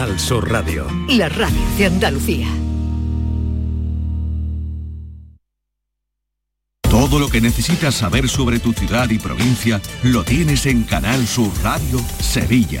Al Sur Radio. La radio de Andalucía. Todo lo que necesitas saber sobre tu ciudad y provincia lo tienes en Canal Sur Radio Sevilla.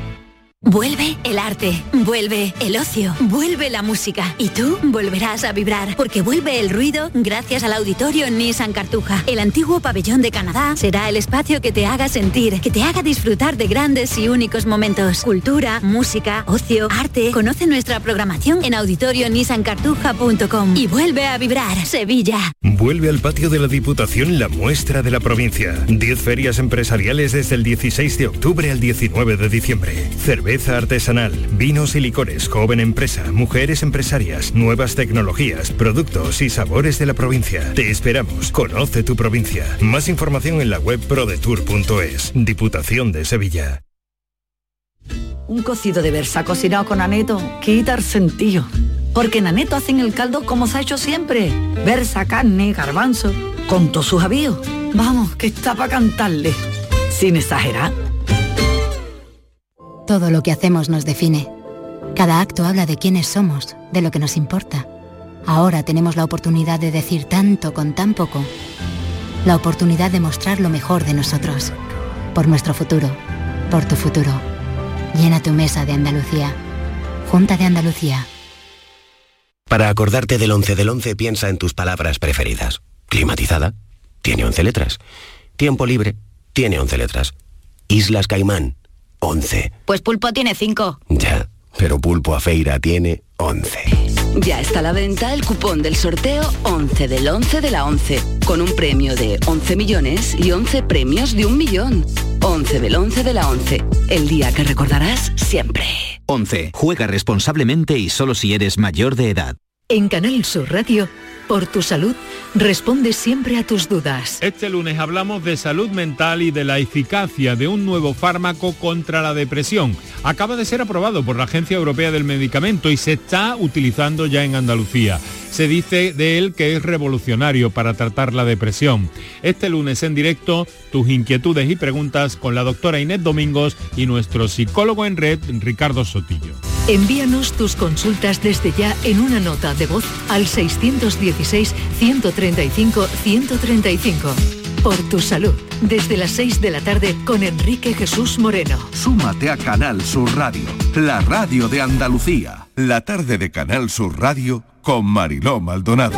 Vuelve el arte, vuelve el ocio, vuelve la música y tú volverás a vibrar porque vuelve el ruido gracias al auditorio Nissan Cartuja. El antiguo pabellón de Canadá será el espacio que te haga sentir, que te haga disfrutar de grandes y únicos momentos. Cultura, música, ocio, arte. Conoce nuestra programación en auditorionissancartuja.com y vuelve a vibrar Sevilla. Vuelve al patio de la Diputación la muestra de la provincia. 10 ferias empresariales desde el 16 de octubre al 19 de diciembre. Cerveza artesanal, vinos y licores, joven empresa, mujeres empresarias, nuevas tecnologías, productos y sabores de la provincia. Te esperamos. Conoce tu provincia. Más información en la web prodetour.es. Diputación de Sevilla. Un cocido de versa cocinado con aneto quita el sentido. Porque en aneto hacen el caldo como se ha hecho siempre. Versa, carne, garbanzo, con todos sus avíos. Vamos, que está para cantarle. Sin exagerar. Todo lo que hacemos nos define. Cada acto habla de quiénes somos, de lo que nos importa. Ahora tenemos la oportunidad de decir tanto con tan poco. La oportunidad de mostrar lo mejor de nosotros. Por nuestro futuro. Por tu futuro. Llena tu mesa de Andalucía. Junta de Andalucía. Para acordarte del 11 del 11 piensa en tus palabras preferidas. Climatizada. Tiene 11 letras. Tiempo libre. Tiene 11 letras. Islas Caimán. 11. Pues Pulpo tiene 5. Ya, pero Pulpo a Feira tiene 11. Ya está a la venta el cupón del sorteo 11 del 11 de la 11, con un premio de 11 millones y 11 premios de un millón. 11 del 11 de la 11, el día que recordarás siempre. 11. Juega responsablemente y solo si eres mayor de edad. En Canal Sur Radio, por tu salud, responde siempre a tus dudas. Este lunes hablamos de salud mental y de la eficacia de un nuevo fármaco contra la depresión. Acaba de ser aprobado por la Agencia Europea del Medicamento y se está utilizando ya en Andalucía. Se dice de él que es revolucionario para tratar la depresión. Este lunes en directo, tus inquietudes y preguntas con la doctora Inés Domingos y nuestro psicólogo en red, Ricardo Sotillo. Envíanos tus consultas desde ya en una nota de voz al 616-135-135. Por tu salud, desde las 6 de la tarde con Enrique Jesús Moreno. Súmate a Canal Sur Radio, la radio de Andalucía. La tarde de Canal Sur Radio con Mariló Maldonado.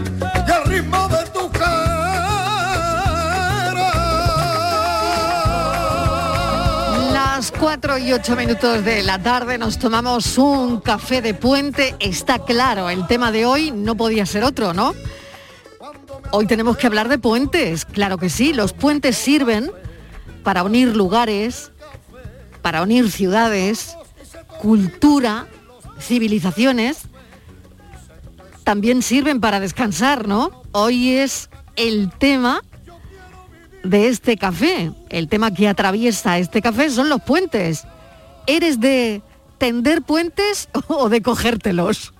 4 y 8 minutos de la tarde nos tomamos un café de puente. Está claro, el tema de hoy no podía ser otro, ¿no? Hoy tenemos que hablar de puentes, claro que sí. Los puentes sirven para unir lugares, para unir ciudades, cultura, civilizaciones. También sirven para descansar, ¿no? Hoy es el tema de este café. El tema que atraviesa este café son los puentes. ¿Eres de tender puentes o de cogértelos?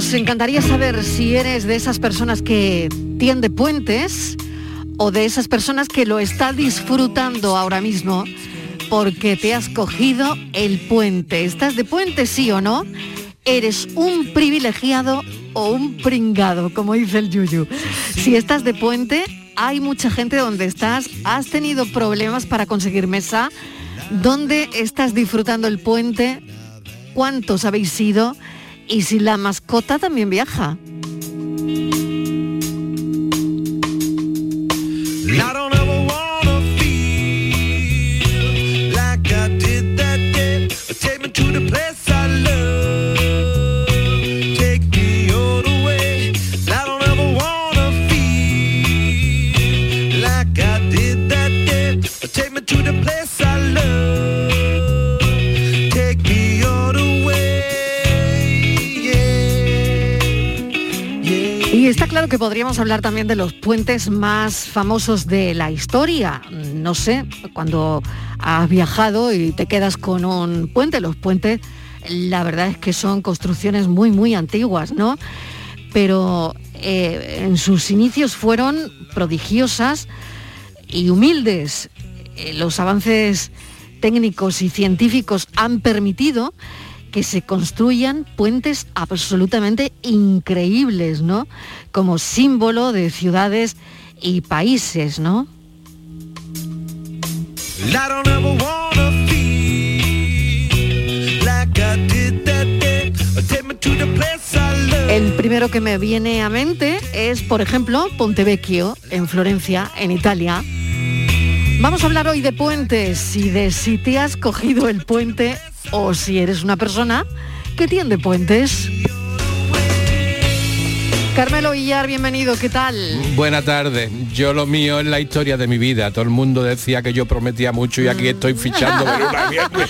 Nos encantaría saber si eres de esas personas que tiende puentes o de esas personas que lo está disfrutando ahora mismo porque te has cogido el puente. ¿Estás de puente sí o no? ¿Eres un privilegiado o un pringado, como dice el Yuyu? Si estás de puente, hay mucha gente donde estás, has tenido problemas para conseguir mesa, ¿dónde estás disfrutando el puente? ¿Cuántos habéis sido? Y si la mascota también viaja. Está claro que podríamos hablar también de los puentes más famosos de la historia. No sé, cuando has viajado y te quedas con un puente, los puentes, la verdad es que son construcciones muy, muy antiguas, ¿no? Pero eh, en sus inicios fueron prodigiosas y humildes. Eh, los avances técnicos y científicos han permitido que se construyan puentes absolutamente increíbles, ¿no? Como símbolo de ciudades y países, ¿no? El primero que me viene a mente es, por ejemplo, Pontevecchio, en Florencia, en Italia. Vamos a hablar hoy de puentes y de si te has cogido el puente o si eres una persona que tiende puentes. Carmelo Villar, bienvenido, ¿qué tal? Buena tarde. Yo lo mío es la historia de mi vida. Todo el mundo decía que yo prometía mucho y aquí estoy fichando por una mierda.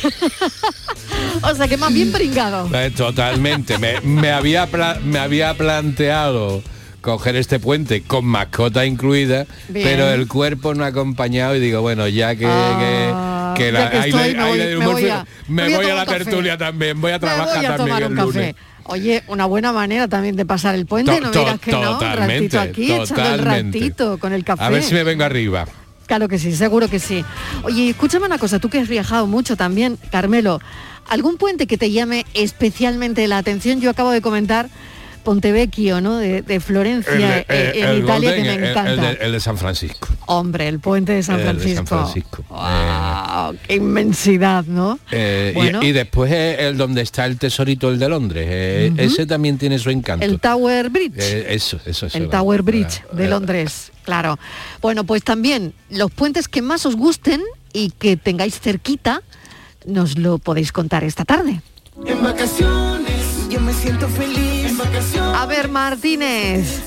O sea, que más bien pringado. Eh, Totalmente. Me, me había me había planteado coger este puente con mascota incluida, Bien. pero el cuerpo no ha acompañado y digo, bueno, ya que, Ah, que, que ya estoy, le- me voy- me a- me voy a voy a tomar la tertulia también, voy a trabajar voy a también tomar el un lunes. café. Oye, una buena manera también de pasar el puente, To- no me digas que no, un totalmente, ratito aquí, echando el totalmente. ratito con el café. A ver si me vengo arriba. Claro que sí, seguro que sí. Oye, escúchame una cosa, tú que has viajado mucho también, Carmelo, ¿algún puente que te llame especialmente la atención? Yo acabo de comentar Pontevecchio, ¿no? De, de Florencia, de- eh, en el Italia, Golden, que me el- el encanta. de- el de San Francisco. Hombre, el puente de San El de Francisco. San Francisco. Wow, qué inmensidad, ¿no? Eh, y- Bueno. y, después es el donde está el tesorito, el de Londres. eh. Ese también tiene su encanto. El Tower Bridge. Eh, eso, eso, eso. El va. Tower Bridge de eh, Londres, claro. Bueno, pues también los puentes que más os gusten y que tengáis cerquita, nos lo podéis contar esta tarde. En vacaciones, yo me siento feliz. En vacaciones. A ver, Martínez,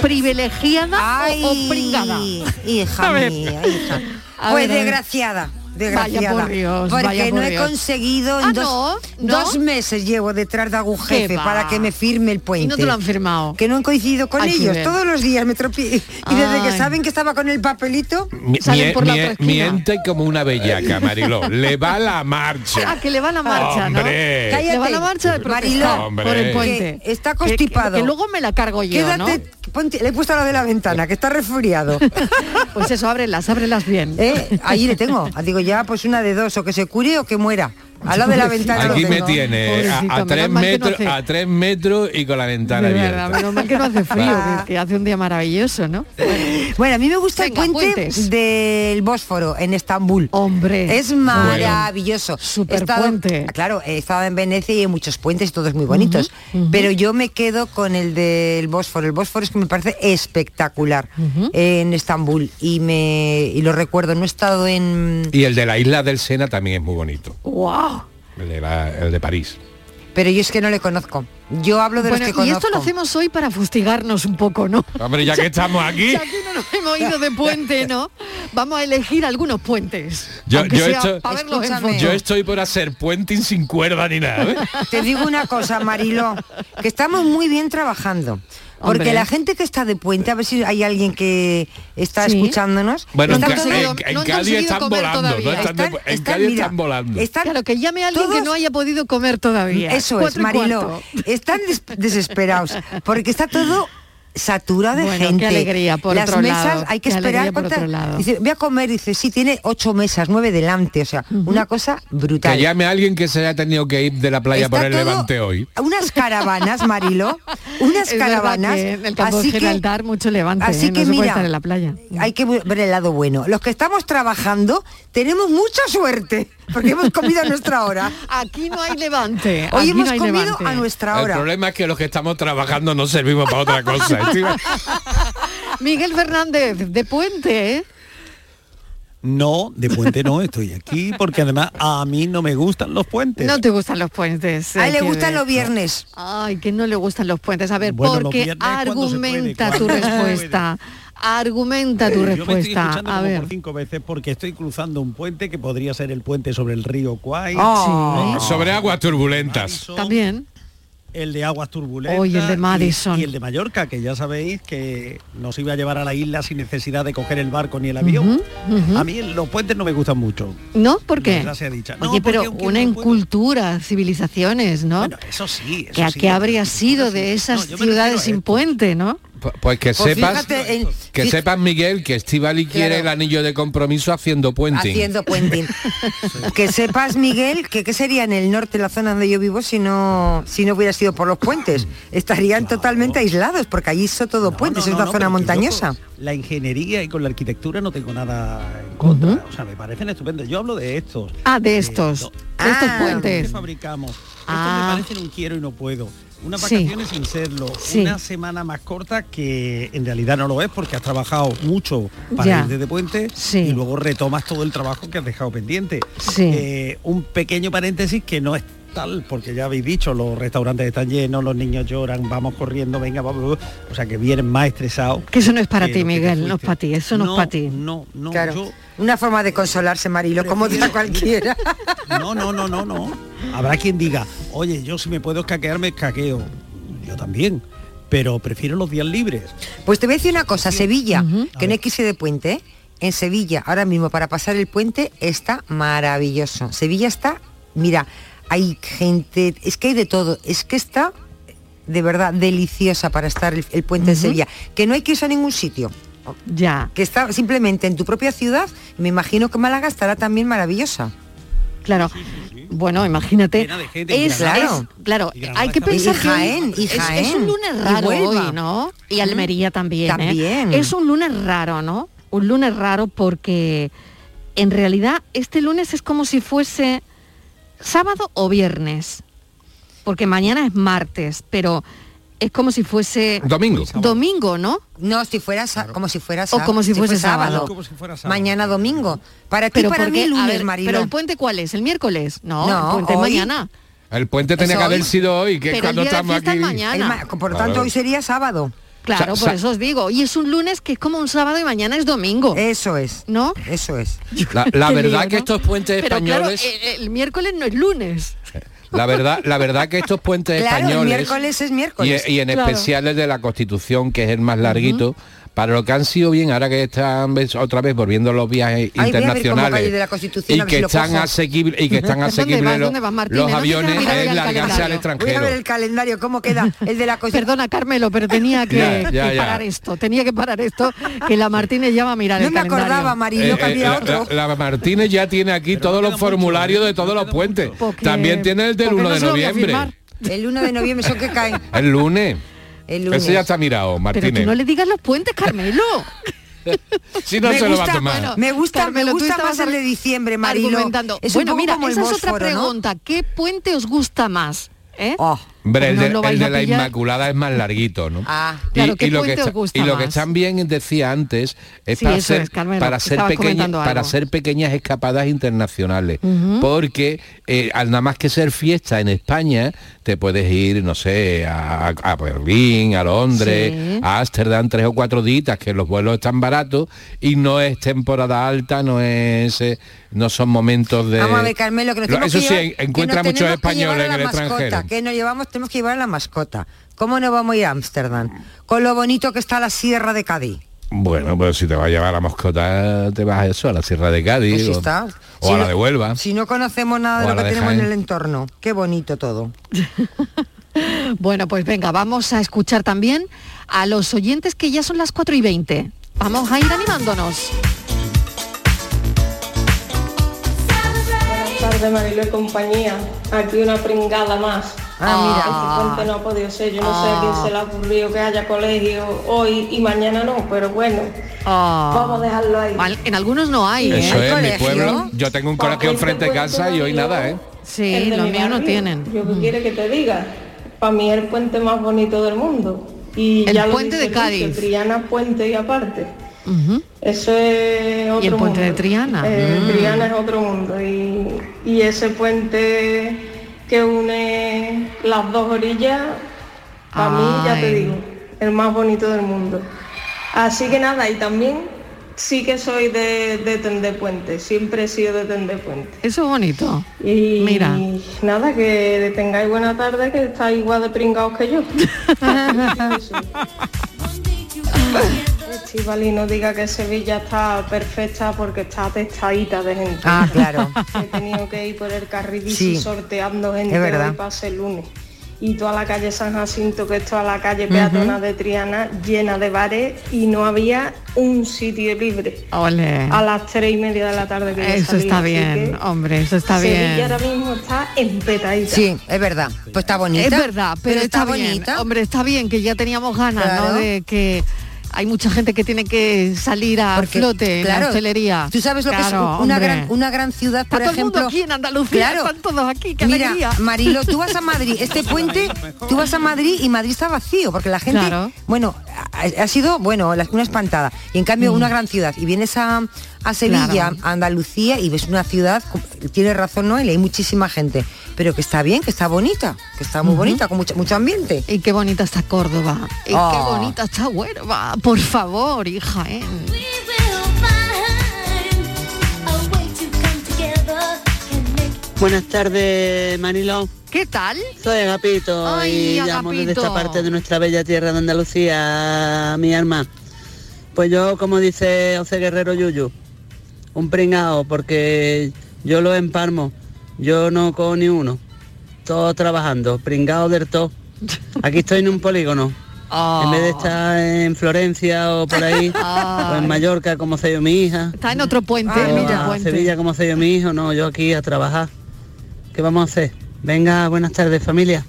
¿privilegiada o- o, pringada? Hija mía, hija. A Pues ver. desgraciada. Desgraciada. Vaya por Dios, porque vaya no he Dios. conseguido en Ah, dos, ¿no? ¿No? dos meses llevo detrás de algún para que me firme el puente. Y no te lo han firmado. Que no han coincidido con Hay ellos. Todos los días me tropie. Y desde que saben que estaba con el papelito, Mi- salen mie- por la mie- otra esquina. miente como una bellaca, Mariló. Le va la marcha. Ah, que le va la marcha, ¿no? Hombre. Le va la marcha de Mariló. Por el puente. que está constipado. Que, que luego me la cargo yo, Quédate, ¿no? ponte- le he puesto a la de la ventana, que está resfriado. Pues eso, ábrelas, ábrelas bien. ¿Eh? Ahí le tengo. Digo, ya, pues una de dos, o que se cure o que muera. Al lado de la ventana. Aquí me tiene a, a tres metros, a tres metros y con la ventana De abierta. menos mal que no hace frío, que, que hace un día maravilloso, ¿no? Bueno, a mí me gusta Venga, el puente puentes. del Bósforo en Estambul. Hombre. Es maravilloso. Super He estado- puente. Claro, he estado en Venecia y hay muchos puentes y todos muy bonitos. Pero yo me quedo con el del Bósforo. El Bósforo es que me parece espectacular en Estambul. Y me y lo recuerdo, no he estado en. Y el de la isla del Sena también es muy bonito. ¡Wow! El de, la- el de París. Pero yo es que no le conozco. Yo hablo de Bueno, los que y esto lo hacemos hoy para fustigarnos un poco, ¿no? Hombre, ya que estamos aquí. Ya que no nos hemos ido de puente, ¿no? Vamos a elegir algunos puentes. Estoy, yo estoy por hacer puenting sin cuerda ni nada. ¿eh? Te digo una cosa, Marilo, que estamos muy bien trabajando. Porque Hombre. la gente que está de puente, a ver si hay alguien que está Sí. escuchándonos. Bueno, en, todo- en- en no han Cádiz conseguido están comer volando. Están en están, Cádiz mira, están volando. están Claro, que llame a alguien que no haya podido comer todavía. Eso es, Marilo. Están des- desesperados porque está todo saturado de Bueno, qué gente. alegría, por Las otro mesas lado, hay que qué esperar. por ¿cuántas? otro lado. Dice, voy a comer, dice, sí, tiene ocho mesas, nueve delante, o sea, una cosa brutal. Que llame a alguien que se haya tenido que ir de la playa Está por el levante hoy. Unas caravanas, Marilo, unas Es caravanas. que en el campo de así que- mucho levante, así ¿eh? no que mira, estar en la playa. hay que ver el lado bueno. Los que estamos trabajando tenemos mucha suerte porque hemos comido a nuestra hora. Aquí no hay levante. Hoy aquí hemos no comido levante. a nuestra El hora. problema es que los que estamos trabajando no servimos para otra cosa. Estoy- Miguel Fernández, de puente, ¿eh? No, de puente no, estoy aquí porque además a mí no me gustan los puentes. No te gustan los puentes. A él le gustan ver. los viernes. Ay, que no le gustan los puentes. A ver, Bueno, porque cuando se puede, argumenta tu respuesta. Tu Yo me estoy escuchando A como ver. por cinco veces porque estoy cruzando un puente que podría ser el puente sobre el río Kwai. Oh. Sí. Sobre aguas turbulentas. También. El de aguas turbulentas. Oye, el de y- Madison. Y, el de Mallorca, que ya sabéis que nos iba a llevar a la isla sin necesidad de coger el barco ni el avión. A mí los puentes no me gustan mucho. ¿No? ¿Por La qué? dicha. No, Oye, pero una en puedo- cultura, civilizaciones, ¿no? Bueno, eso sí, eso que, sí. ¿Qué habría sido de esas ciudades sin puente, no? Pu- Pues que Pues sepas, en- que sepas Miguel que Estivali quiere el anillo de compromiso haciendo puenting. Haciendo puenting. que sepas, Miguel, que qué sería en el norte, la zona donde yo vivo, si no, si no hubiera sido por los puentes. Estarían totalmente aislados, porque allí son todo puentes, No, es una no, zona montañosa. con La ingeniería y con la arquitectura no tengo nada en contra. O sea, me parecen estupendos. Yo hablo de estos. Ah, de estos. De estos Ah, puentes. que fabricamos. Estos Ah. me parecen un quiero y no puedo. Unas Sí. vacaciones sin serlo. Sí. Una semana más corta que en realidad no lo es porque has trabajado mucho para Ya. irte de puente Sí. y luego retomas todo el trabajo que has dejado pendiente. Sí. Eh, un pequeño paréntesis que no es tal, porque ya habéis dicho, los restaurantes están llenos, los niños lloran, vamos corriendo, venga, vamos, o sea que vienen más estresados. Que eso no es para ti, Miguel, no es para ti, eso no, es para ti. No, no, Claro. yo Una forma de consolarse, Marilo, como otra cualquiera. no, no, no, no, no. Habrá quien diga, oye, yo si me puedo escaquear, me escaqueo. Yo también. Pero prefiero los días libres. Pues te voy a decir una cosa, Sevilla, que no hay que irse de puente, ¿eh? en Sevilla, ahora mismo para pasar el puente está maravilloso. Sevilla está, mira, hay gente, es que hay de todo, es que está de verdad deliciosa para estar el, el puente en Ujú. Sevilla, que no hay que irse a ningún sitio. Ya. Que está simplemente en tu propia ciudad, me imagino que Málaga estará también maravillosa. Claro. Bueno, imagínate. De gente, Es, claro, Granada hay que pensar Y que hoy Jaén, y es- un lunes raro hoy, ¿no? Y Almería también. ¿eh? También. Es un lunes raro, ¿no? Un lunes raro porque en realidad este lunes es como si fuese sábado o viernes. Porque mañana es martes, pero es como si fuese Domingo. domingo, ¿no? No, si fuera como si fuera O sa- como si fuese sábado. Como si fuera sábado. Mañana domingo. Para ti, Pero para ¿por mí lunes, ver, Marilo. Pero el puente cuál es? ¿El miércoles? No, No, el puente hoy. mañana. El puente tenía que haber hoy. sido hoy, que Pero el cuando día de estamos fiesta aquí. es mañana. El ma- por lo tanto, hoy sería sábado. Claro, por eso os digo. Y es un lunes que es como un sábado y mañana es domingo. Eso es. ¿No? Eso es. La, verdad lío, que ¿no? estos puentes Pero claro, españoles, el, el miércoles no es lunes. la verdad, la verdad que estos puentes Claro, el españoles miércoles es miércoles. y en Claro. especial el de la Constitución, que es el más larguito, para lo que han sido bien, ahora que están otra vez volviendo los viajes Ay, internacionales de la Constitución, y que si están asequibles y que están ¿Dónde asequibles los, No aviones mirar es largarse al calendario. Voy a extranjero. ver el calendario, cómo queda el de la Constitución. Perdona, Carmelo, pero tenía que, Ya, ya, que ya. parar esto. Tenía que parar esto, que la Martínez ya va a mirar No el me calendario. acordaba, Marilo, Eh, eh, otro. la- la Martínez ya tiene aquí todos los formularios de todos los puentes. Porque- También tiene el del porque 1 no de noviembre. El 1 de noviembre, eso que cae. El lunes. El lunes. Ese ya está mirado, Pero Martínez. tú no le digas los puentes, Carmelo. Si no me se lo va a gusta, tomar. bueno, me gusta, Carmelo, me tú gusta estabas más el de diciembre, Marilo. argumentando. Es bueno, mira, esa es otra Bósforo, ¿no? pregunta. ¿Qué puente os gusta más? ¿Eh? Oh, Hombre, el, no de, lo el de la. Inmaculada es más larguito, ¿no? Ah, Claro, ¿qué lo que puente os está- gusta y lo que también decía antes es Sí, para ser es, Carmelo, para ser estabas pequeñas para escapadas internacionales porque eh, al nada más que ser fiesta en España te puedes ir no sé a, a Berlín a Londres Sí. a Ámsterdam tres o cuatro días que los vuelos están baratos y no es temporada alta no es eh, no son momentos de Vamos a ver, Carmelo, que nos tenemos eso que sí llevar- que encuentra nos muchos que llevar españoles a en la el mascota, extranjero Que nos llevamos, tenemos que llevar a la mascota. ¿Cómo no vamos a ir a Ámsterdam? Con lo bonito que está la Sierra de Cádiz. Bueno, pues si te vas a llevar a la mascota, te vas a eso, a la Sierra de Cádiz Pues sí o, está. o Si a la de Huelva. Si no conocemos nada de lo que de tenemos en el entorno. Qué bonito todo. Bueno, pues venga, vamos a escuchar también a los oyentes que ya son las 4 y 20. Vamos a ir animándonos. Tardes, Marilo y compañía. Aquí una pringada más. Ah, Este puente no ha podido ser. Yo no sé a quién se le ha ocurrido que haya colegio hoy y mañana no, pero bueno. Vamos a dejarlo ahí. Mal- En algunos no hay, ¿eh? Eso es, mi pueblo. Yo tengo un colegio enfrente de de casa y hoy nada, ¿eh? Sí, de los míos no tienen. Yo qué quiere que te diga. Para mí es el puente más bonito del mundo. Y El ya lo puente dice de Cádiz. Triana puente y aparte. Eso es otro ¿Y el puente mundo. de Triana? Eh, Mm. Triana es otro mundo y, y ese puente que une las dos orillas, para mí ya te digo, el más bonito del mundo. Así que nada, y también sí que soy de, de tender puente, siempre he sido de tender puente. Eso es bonito. Y Mira. nada, que tengáis buena tarde, que estáis igual de pringados que yo. Estivali no diga que Sevilla está perfecta porque está atestadita de gente. Ah, claro. He tenido que ir por el carril Sí, sorteando gente hoy pase el lunes. Y toda la calle San Jacinto, que es toda la calle peatonal de Triana, llena de bares y no había un sitio libre. Ole. A las tres y media de la tarde que Eso salí, está bien, que hombre, eso está Sevilla bien. ahora mismo está empetadita. Sí, es verdad. Pues está bonita. Es verdad, pero, está, bonita. Hombre, está bien que ya teníamos ganas, ¿no? De que hay mucha gente que tiene que salir a Porque, flote en la claro, hostelería. Tú sabes lo Claro, que es una gran, una gran ciudad, por Está todo el ejemplo. mundo aquí en Andalucía, están todos aquí, qué Mira, alegría. Marilo, tú vas a Madrid, este puente, tú vas a Madrid y Madrid está vacío, porque la gente, Claro. bueno, ha, ha sido, bueno, la- una espantada. Y en cambio, Mm. una gran ciudad. Y vienes a, a Sevilla, Claro. a Andalucía, y ves una ciudad, tiene razón Noel, hay muchísima gente, pero que está bien, que está bonita, que está muy bonita, con mucho, mucho ambiente. Y qué bonita está Córdoba. Y qué Oh. bonita está Huelva. Por favor, hija, ¿eh? Buenas tardes, Mariló. ¿Qué tal? Soy Agapito Ay, y llamo desde esta Agapito. parte de nuestra bella tierra de Andalucía, mi alma. Pues yo, como dice José Guerrero Yuyu, un pringao, porque yo lo empalmo, yo no cojo ni uno. Todos trabajando, pringao del todo. Aquí estoy en un polígono. En vez de estar en Florencia o por ahí, o en Mallorca como se yo mi hija. Está en otro puente. o en otro a puente. Sevilla como se yo mi hijo, no, yo aquí a trabajar. ¿Qué vamos a hacer? Venga, buenas tardes familia.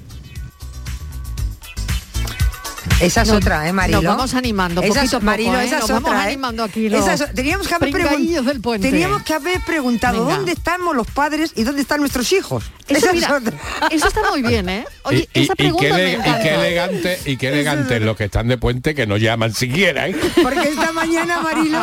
Esa es Nos- otra, ¿eh, Marilo? nos vamos animando, Esa poquito es- a poco, Marilo, ¿eh? esa Nos es vamos ¿eh? animando aquí los Esa es- teníamos que haber del puente. Teníamos que haber preguntado Venga. dónde estamos los padres y dónde están nuestros hijos. Eso, Esa es otra. eso está muy bien, ¿eh? Oye, y, y- esa y qué pregunta me ele- y qué elegante y qué elegante los que están de puente que no llaman siquiera ¿eh? Porque esta mañana, Marilo,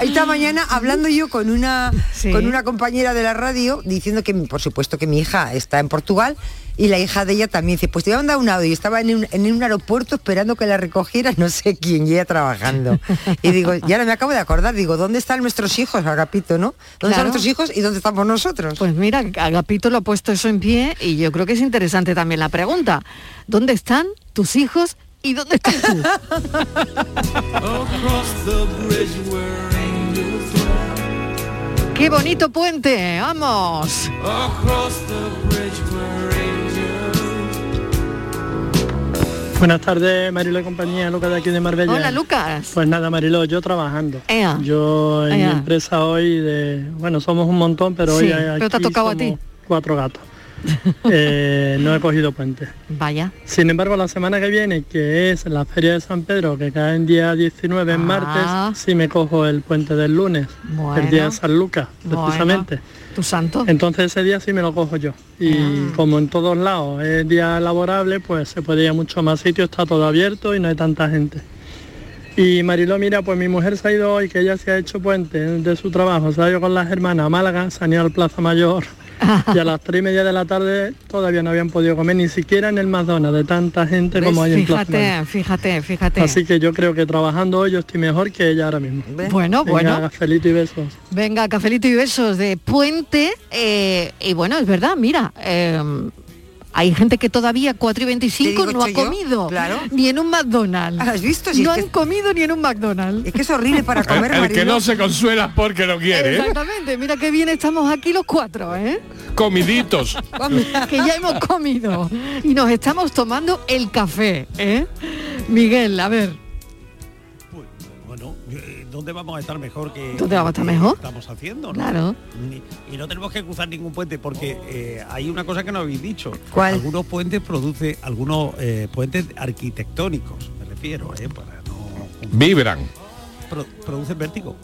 esta mañana hablando yo con una con una compañera de la radio diciendo que por supuesto que mi hija está en Portugal y la hija de ella también dice, pues te voy a mandar un audio y estaba en un, en un aeropuerto esperando que la recogiera no sé quién y ella trabajando. Y digo, ya no me acabo de acordar, digo, ¿dónde están nuestros hijos, Agapito, no? ¿Dónde Claro. están nuestros hijos y dónde estamos nosotros? Pues mira, Agapito lo ha puesto eso en pie y yo creo que es interesante también la pregunta. ¿Dónde están tus hijos y dónde estás tú? ¡Qué bonito puente! ¡Vamos! Buenas tardes, Marilo y compañía, Lucas de aquí de Marbella. Hola, Lucas. Pues nada, Marilo, yo trabajando. Ea. Yo en Ea. mi empresa hoy, de, bueno, somos un montón, pero Sí, hoy hay pero te ha aquí tocado a ti. cuatro gatos. eh, no he cogido puente. Vaya. Sin embargo, la semana que viene, que es la Feria de San Pedro, que cae en día 19 en Ah. martes, sí me cojo el puente del lunes, Bueno. el día de San Lucas, Bueno. Tu santo. Entonces ese día sí me lo cojo yo. Y Ah. como en todos lados es día laborable, pues se puede ir a mucho más sitios, está todo abierto y no hay tanta gente. Y Mariló, mira, pues mi mujer se ha ido hoy, que ella se ha hecho puente de su trabajo, se ha ido con las hermanas a Málaga, se han ido al Plaza Mayor y a las tres y media de la tarde todavía no habían podido comer ni siquiera en el McDonald's de tanta gente como hay en. Fíjate, fíjate, fíjate. Así que yo creo que trabajando hoy yo estoy mejor que ella ahora mismo. Bueno, Venga, bueno. Cafelito y besos. Venga, cafelito y besos de puente. eh, y bueno, es verdad, mira, eh, hay gente que todavía 4 y 25 Te no ha yo, comido claro. ni en un McDonald's. ¿Has visto? Si no han comido ni en un McDonald's. Es que es horrible para comer, El, el que no se consuela porque no quiere, ¿eh? Exactamente, mira qué bien estamos aquí los cuatro, ¿eh? Comiditos. que ya hemos comido y nos estamos tomando el café, ¿eh? Miguel, a ver, ¿dónde vamos a estar mejor que ¿Dónde vamos a estar mejor? estamos haciendo? ¿no? Claro. Ni- Y no tenemos que cruzar ningún puente porque eh, hay una cosa que no habéis dicho. ¿Cuál? Algunos puentes produce algunos eh, puentes arquitectónicos, me refiero, eh, para no Vibran. pro- producen vértigo.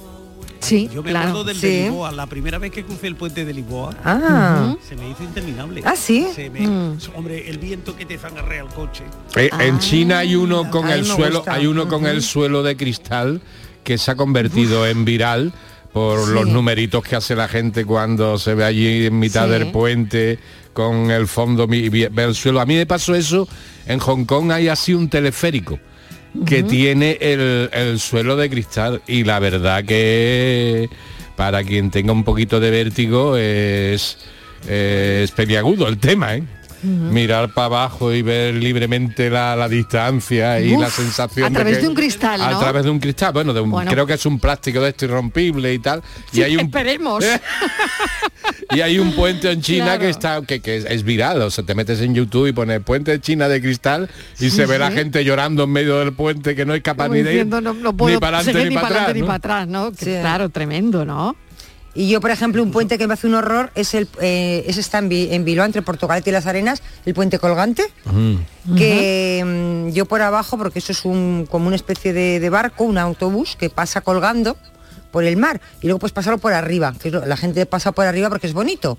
Sí, Yo me claro. acuerdo del Sí. de Lisboa, la primera vez que crucé el puente de Lisboa, Ah. se me hizo interminable. ¿Ah, sí? Se me- Mm. Hombre, el viento que te zangarrea el coche. Eh, Ah. En China hay uno con el suelo, gusta. hay uno con el suelo de cristal que se ha convertido en viral por Sí. los numeritos que hace la gente cuando se ve allí en mitad Sí. del puente con el fondo mi- y ve el suelo. A mí me pasó eso en Hong Kong hay así un teleférico que tiene el, el suelo de cristal y la verdad que para quien tenga un poquito de vértigo es, es peliagudo el tema, ¿eh? Mirar para abajo y ver libremente la, la distancia y Uf, la sensación a través que- de un cristal, a ¿no? través de un cristal bueno, de un- Bueno. creo que es un plástico de esto irrompible y tal Sí, y hay un esperemos. y hay un puente en China Claro. que está que, que es, viral o sea te metes en YouTube y pones puente de China de cristal y Sí, se ve la gente llorando en medio del puente que no es capaz Como ni de ir no, no puedo ni para adelante ni para atrás ni ¿no? para atrás, ¿no? Claro, tremendo, ¿no? Y yo, por ejemplo, un puente que me hace un horror es el eh, ese está en, en Bilbao, entre Portugalete y las Arenas, el puente colgante, que mm, yo por abajo, porque eso es un, como una especie de, de barco, un autobús que pasa colgando por el mar y luego pues pasarlo por arriba, que la gente pasa por arriba porque es bonito.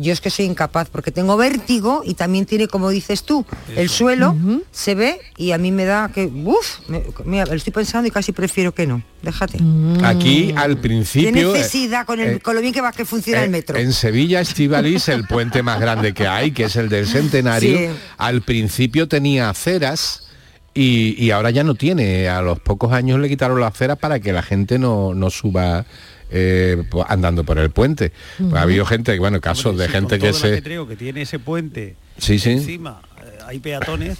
Yo es que soy incapaz porque tengo vértigo y también tiene, como dices tú, el suelo se ve y a mí me da que, uff, mira, lo estoy pensando y casi prefiero que no. Déjate. aquí al Qué principio eh, necesidad con, el, eh, con lo bien que va que funciona el Eh, metro. En Sevilla Estivalis, el puente más grande que hay, que es el del Centenario, Sí. al principio tenía aceras y, y ahora ya no tiene. A los pocos años le quitaron las aceras para que la gente no, no suba eh, po- andando por el puente. Pues ha habido gente, bueno, casos de Sí, gente con que se... ajetreo que tiene ese puente Sí, sí. encima eh, hay peatones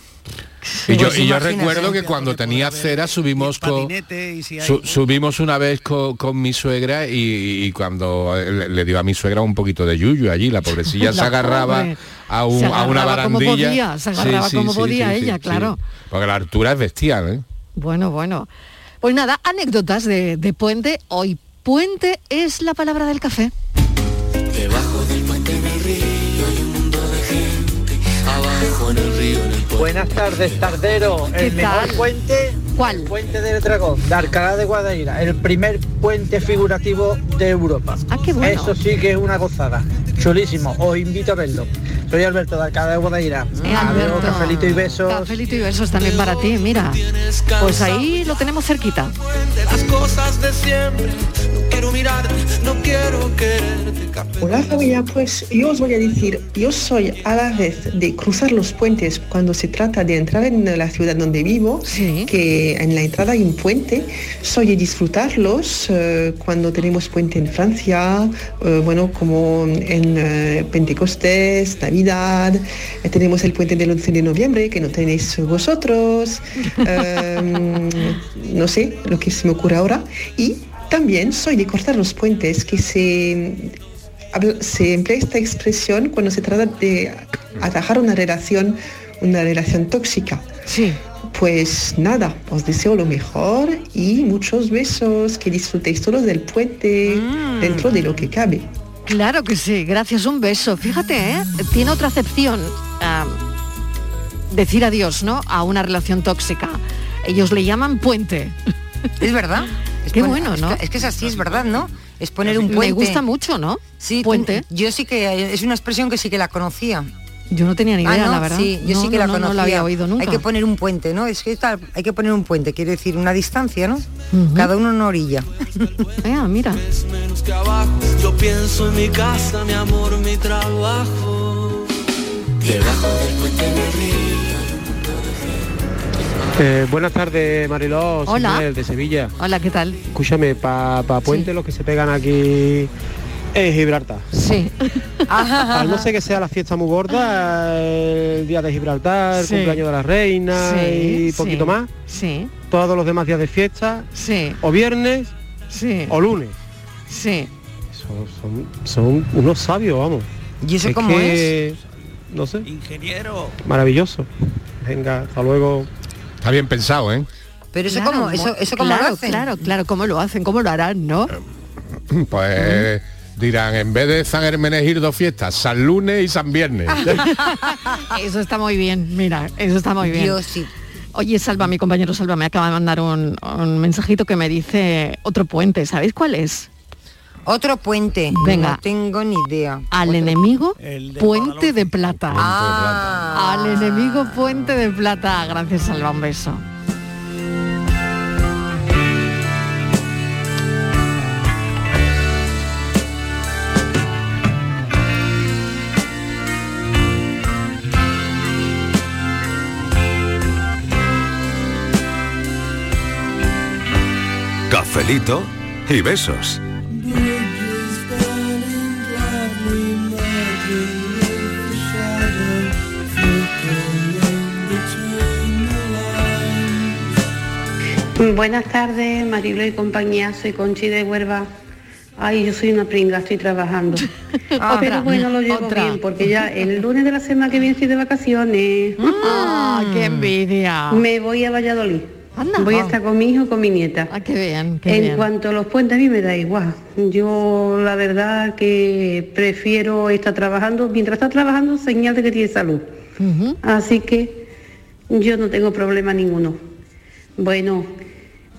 Y yo, Pues y yo imagínate. recuerdo que cuando tenía aceras subimos con... Su- subimos una vez co- con, mi suegra y, y cuando eh, le, le dio a mi suegra un poquito de yuyu allí, la pobrecilla se agarraba pobre. a, un- Se a una agarraba como barandilla. podía, se agarraba como podía ella, claro. Porque la altura es bestial, ¿eh? Bueno, bueno. Pues nada, anécdotas de, de puente. Hoy puente es la palabra del café. Debajo del puente en el río hay un mundo de gente. Abajo en el río, en el puente. Buenas tardes, Tardero. ¿Qué El mejor tal? puente, ¿Cuál? el puente del Dragón, de Alcalá de Guadaira, el primer puente figurativo de Europa. Ah, qué bueno. Eso sí que es una gozada. Chulísimo, os invito a verlo. Soy Alberto de Alcalá de Guadaira. Eh, Adiós, Alberto. cafelito y besos. Cafelito y besos también para ti, mira. Pues ahí lo tenemos cerquita. Las cosas de siempre. No quiero mirarte, no quiero quererte. Hola familia, pues yo os voy a decir, yo soy a la vez de cruzar los puentes cuando se trata de entrar en la ciudad donde vivo, Sí. que en la entrada hay un puente, soy de disfrutarlos eh, cuando tenemos puente en Francia, eh, bueno, como en eh, Pentecostés, Navidad, tenemos el puente del 11 de noviembre que no tenéis vosotros, eh, no sé lo que se me ocurre ahora, y también soy de cortar los puentes que se se emplea esta expresión cuando se trata de atajar una relación, una relación tóxica. Sí. Pues nada, os deseo lo mejor y muchos besos, que disfrutéis todos del puente Mm. dentro de lo que cabe. Claro que sí, gracias, un beso. Fíjate, ¿eh? tiene otra acepción. ah, decir adiós, ¿no? A una relación tóxica. Ellos le llaman puente. Es verdad. Es Qué bueno, es ¿no? que- Es que es así, es verdad, ¿no? Es poner un Me puente. gusta mucho, ¿no? Sí, Puente. yo sí que es una expresión que sí que la conocía. Yo no tenía ni idea, Ah, ¿no? la verdad. Sí, yo No, sí que no, la no, no conocía. la había oído nunca. Hay que poner un puente, ¿no? Es que tal, hay que poner un puente, quiere decir una distancia, ¿no? Cada uno en una orilla. Ah, mira. Yo pienso en mi casa, mi amor, mi trabajo. Debajo del puente. Eh, buenas tardes, Mariló. Hola. De Sevilla. Hola, ¿qué tal? Escúchame, para pa Puente los que se pegan aquí en Gibraltar. Sí. Al no sé que sea la fiesta muy gorda, el día de Gibraltar, el cumpleaños de la reina Sí, y poquito sí, más. Sí. Todos los demás días de fiesta. Sí. O viernes. Sí. O lunes. Sí. Son, son- son unos sabios, vamos. ¿Y eso cómo que, No sé. Ingeniero. Maravilloso. Venga, hasta luego. Está bien pensado, ¿eh? Pero eso Claro, cómo, eso, eso cómo claro, lo hacen. Claro, claro, ¿cómo lo hacen? ¿Cómo lo harán, no? Pues dirán, en vez de San Hermenegildo fiestas, San Lunes y San Viernes. Eso está muy bien, mira, eso está muy bien. Yo sí. Oye, Salva, mi compañero Salva me acaba de mandar un, un mensajito que me dice otro puente, ¿sabéis cuál es? Otro puente. Venga. No tengo ni idea. Al enemigo Puente de Plata. Ah. Al enemigo Puente de Plata. Gracias, Salva, un beso. Cafelito y besos. Buenas tardes, Marilo y compañía, soy Conchi de Huerva. Ay, yo soy una pringa, estoy trabajando. Otra, Pero bueno, lo llevo otra. bien, porque ya el lunes de la semana que viene estoy de vacaciones. ¡Ah, qué envidia! Me voy a Valladolid. Anda. Voy a estar con mi hijo con mi nieta. Ah, bien, qué en cuanto a los puentes, a mí me da igual. Yo la verdad que prefiero estar trabajando. Mientras está trabajando, señal de que tiene salud. Así que yo no tengo problema ninguno. Bueno,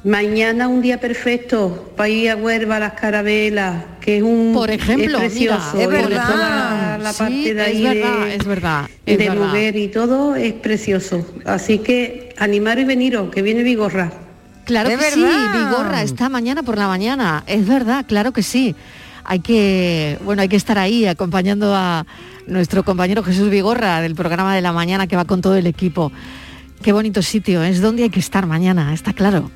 mañana un día perfecto para ir a Huelva a las carabelas, que es un Por ejemplo, es precioso. mira, es verdad. la Sí, parte de es ahí verdad, de, es verdad, es de verdad. Muguer y todo es precioso. Así que animaros y veniros, que viene Vigorra. Claro ¿De que sí, verdad? Vigorra está mañana por la mañana. Es verdad, claro que sí. Hay que, bueno, hay que estar ahí acompañando a nuestro compañero Jesús Vigorra del programa de la mañana que va con todo el equipo. Qué bonito sitio, es donde hay que estar mañana, está claro.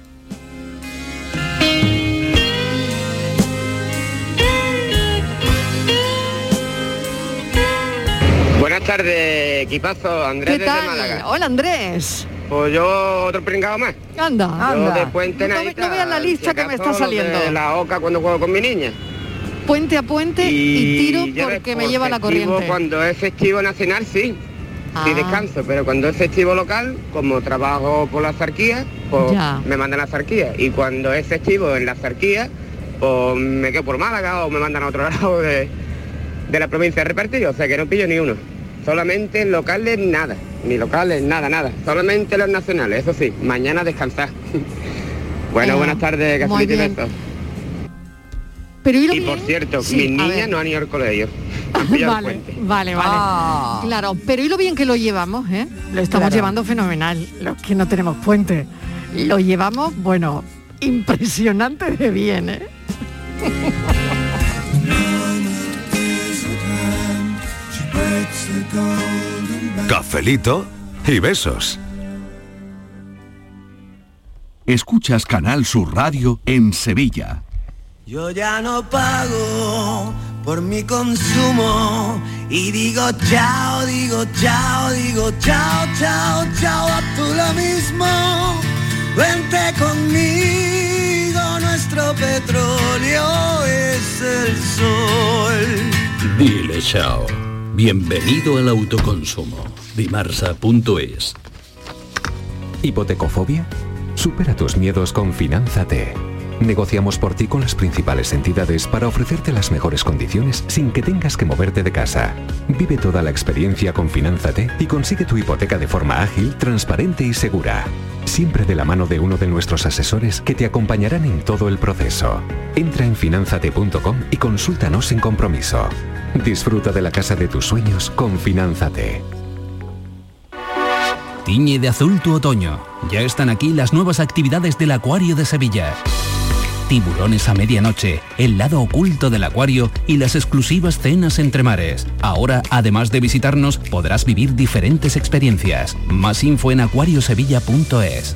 Buenas tardes, equipazo, Andrés ¿Qué desde tal? Málaga. Hola Andrés. Pues yo otro pringado más. Anda, Yo de puente No, ve- nadita, no veas la lista que me está de saliendo. La oca cuando juego con mi niña. Puente a puente y, tiro porque me lleva la corriente. Cuando es festivo nacional, sí. Ah. Sí descanso, pero cuando es festivo local, como trabajo por la zarquía, pues Ya. me mandan a la zarquía. Y cuando es festivo en la zarquía, pues me quedo por Málaga o me mandan a otro lado de, de la provincia de repartido, o sea que no pillo ni uno. Solamente locales nada, ni locales nada, nada. Solamente los nacionales, eso sí, mañana descansar. bueno, buenas tardes, y besos. Pero Y bien? por cierto, Sí, mis niñas no han ido al colegio. Vale, vale, vale. Ah. Claro, pero y lo bien que lo llevamos, ¿eh? Lo estamos Claro. llevando fenomenal. Los que no tenemos puente. Lo llevamos, bueno, impresionante de bien, ¿eh? Cafelito y besos. Escuchas Canal Sur Radio en Sevilla. Yo ya no pago por mi consumo y digo chao, digo chao, digo chao, chao, chao, a tú lo mismo. Vente conmigo, nuestro petróleo es el sol. Dile chao. Bienvenido al autoconsumo. Dimarsa.es. ¿Hipotecofobia? Supera tus miedos con Finanzate. Negociamos por ti con las principales entidades para ofrecerte las mejores condiciones sin que tengas que moverte de casa. Vive toda la experiencia con Finánzate y consigue tu hipoteca de forma ágil, transparente y segura. Siempre de la mano de uno de nuestros asesores que te acompañarán en todo el proceso. Entra en finanzate.com y consúltanos sin compromiso. Disfruta de la casa de tus sueños con Finánzate. Tiñe de azul tu otoño. Ya están aquí las nuevas actividades del Acuario de Sevilla. Tiburones a medianoche, el lado oculto del acuario y las exclusivas cenas entre mares. Ahora, además de visitarnos, podrás vivir diferentes experiencias. Más info en acuariosevilla.es.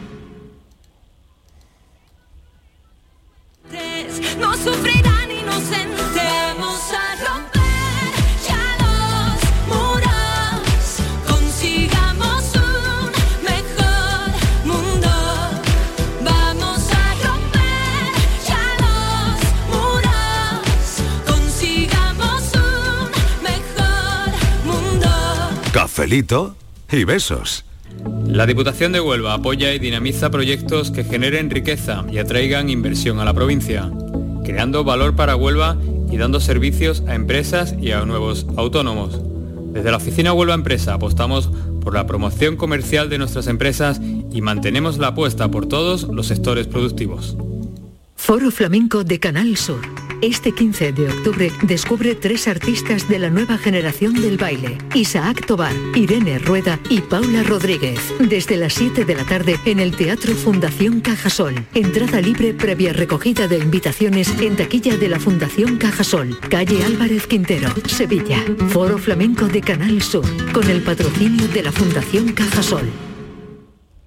Cafelito y besos. La Diputación de Huelva apoya y dinamiza proyectos que generen riqueza y atraigan inversión a la provincia, creando valor para Huelva y dando servicios a empresas y a nuevos autónomos. Desde la oficina Huelva Empresa apostamos por la promoción comercial de nuestras empresas y mantenemos la apuesta por todos los sectores productivos. Foro Flamenco de Canal Sur. Este 15 de octubre descubre tres artistas de la nueva generación del baile. Isaac Tobar, Irene Rueda y Paula Rodríguez. Desde las 7 de la tarde en el Teatro Fundación Cajasol. Entrada libre previa recogida de invitaciones en taquilla de la Fundación Cajasol. Calle Álvarez Quintero, Sevilla. Foro Flamenco de Canal Sur. Con el patrocinio de la Fundación Cajasol.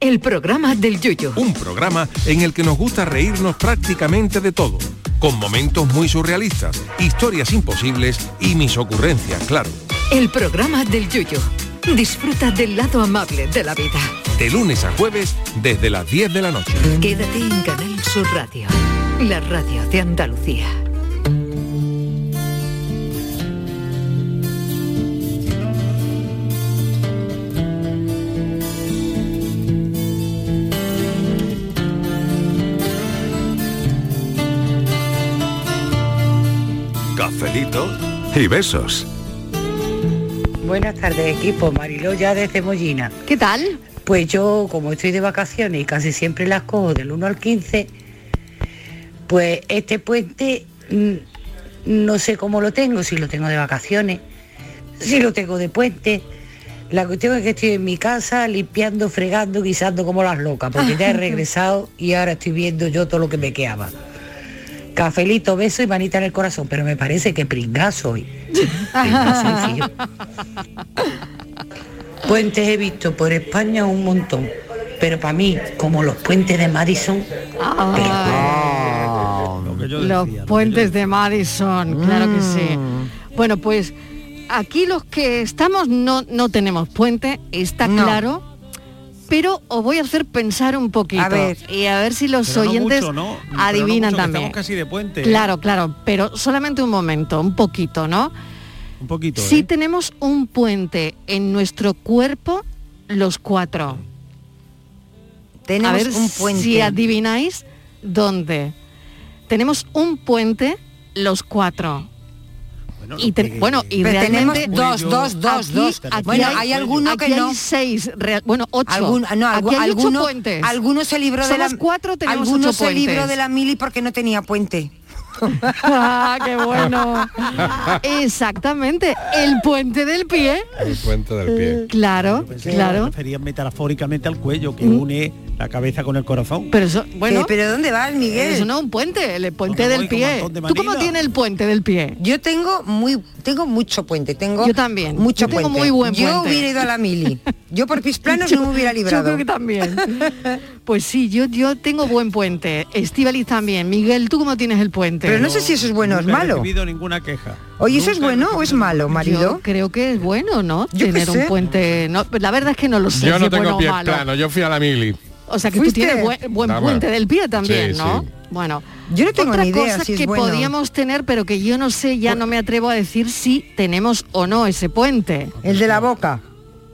El programa del Yuyo. Un programa en el que nos gusta reírnos prácticamente de todo, con momentos muy surrealistas, historias imposibles y mis ocurrencias, claro. El programa del Yuyo. Disfruta del lado amable de la vida. De lunes a jueves desde las 10 de la noche. Quédate en Canal Sur Radio. La radio de Andalucía. Y besos. Buenas tardes, equipo. Mariló ya desde Mollina. ¿Qué tal? Pues yo, como estoy de vacaciones y casi siempre las cojo del 1 al 15, pues este puente mm, no sé cómo lo tengo, si lo tengo de vacaciones, si lo tengo de puente. La cuestión es que estoy en mi casa limpiando, fregando, guisando como las locas, porque ya he regresado y ahora estoy viendo yo todo lo que me quedaba. Cafelito, beso y manita en el corazón, pero me parece que pringazo hoy. Puentes he visto por España un montón, pero para mí, como los puentes de Madison, Los puentes de Madison, claro que sí. Bueno, pues aquí los que estamos no, no tenemos puente, está No. claro, pero os voy a hacer pensar un poquito. A ver. y a ver si los Pero no oyentes mucho, ¿no? Adivinan mucho, también. Estamos casi de puente. ¿eh? Claro, claro, pero solamente un momento, un poquito, ¿no? Un poquito. Si ¿eh? tenemos un puente en nuestro cuerpo, los cuatro. Tenemos a ver un puente. si adivináis dónde. Tenemos un puente, los cuatro. Y te- bueno, y Pero realmente tenemos dos, dos, dos, aquí- dos. aquí Bueno, hay alguno aquí que hay no. seis, real- bueno, ocho. Algún- no, algu- aquí hay ocho alguno, puentes. alguno se libró de Somos la cuatro, tenemos alguno ocho se libró puentes. de la mili porque no tenía puente. ah, qué bueno. Exactamente, el puente del pie. El puente del pie. Claro, claro. se referían metafóricamente al cuello que une la cabeza con el corazón. Pero eso, bueno. Eh, ¿Pero dónde vas, Miguel? Eso no es un puente, el puente No, que del pie. de ¿Tú cómo tienes el puente del pie? Yo tengo muy, tengo mucho puente, tengo Yo también. mucho Yo tengo puente. muy buen Yo puente. hubiera ido a la mili. Yo por pies planos no me hubiera librado. Yo creo que también. Pues sí, yo, yo tengo buen puente. Estivalis también. Miguel, ¿tú cómo tienes el puente? Pero no sé si eso es bueno o es Nunca he malo. recibido ninguna queja. Oye, ¿eso es bueno o es malo, Yo marido? creo que es bueno, ¿no? Yo Tener un puente. No, la verdad es que no lo sé. Yo si no es bueno tengo o pies malo. planos, yo fui a la mili. O sea que tú tienes buen, buen Vamos. puente del pie también, Sí, ¿no? sí. Bueno, Yo no tengo otra ni idea cosa si es que bueno. podíamos tener, pero que yo no sé, ya no me atrevo a decir si tenemos o no ese puente. El de la boca.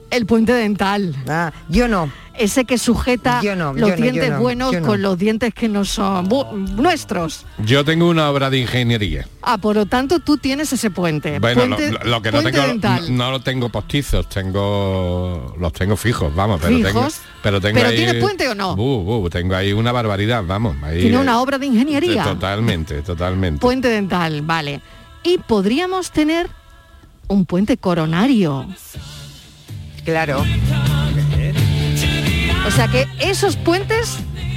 El puente dental. Ah, yo no. Ese que sujeta Yo no, los yo no, yo dientes no, buenos yo no. con los dientes que no son nuestros. Yo tengo una obra de ingeniería. Ah, por lo tanto tú tienes ese puente. Bueno, lo, Puente- lo- lo que no tengo, dental. no lo tengo postizos, tengo los tengo fijos, vamos, pero tengo, ¿Fijos? pero tengo ¿Pero ahí, tienes puente o no? Bu, tengo ahí una barbaridad, vamos. Ahí, Tiene una obra de ingeniería. Totalmente, totalmente. Puente dental, vale. Y podríamos tener un puente coronario. Claro. O sea que esos puentes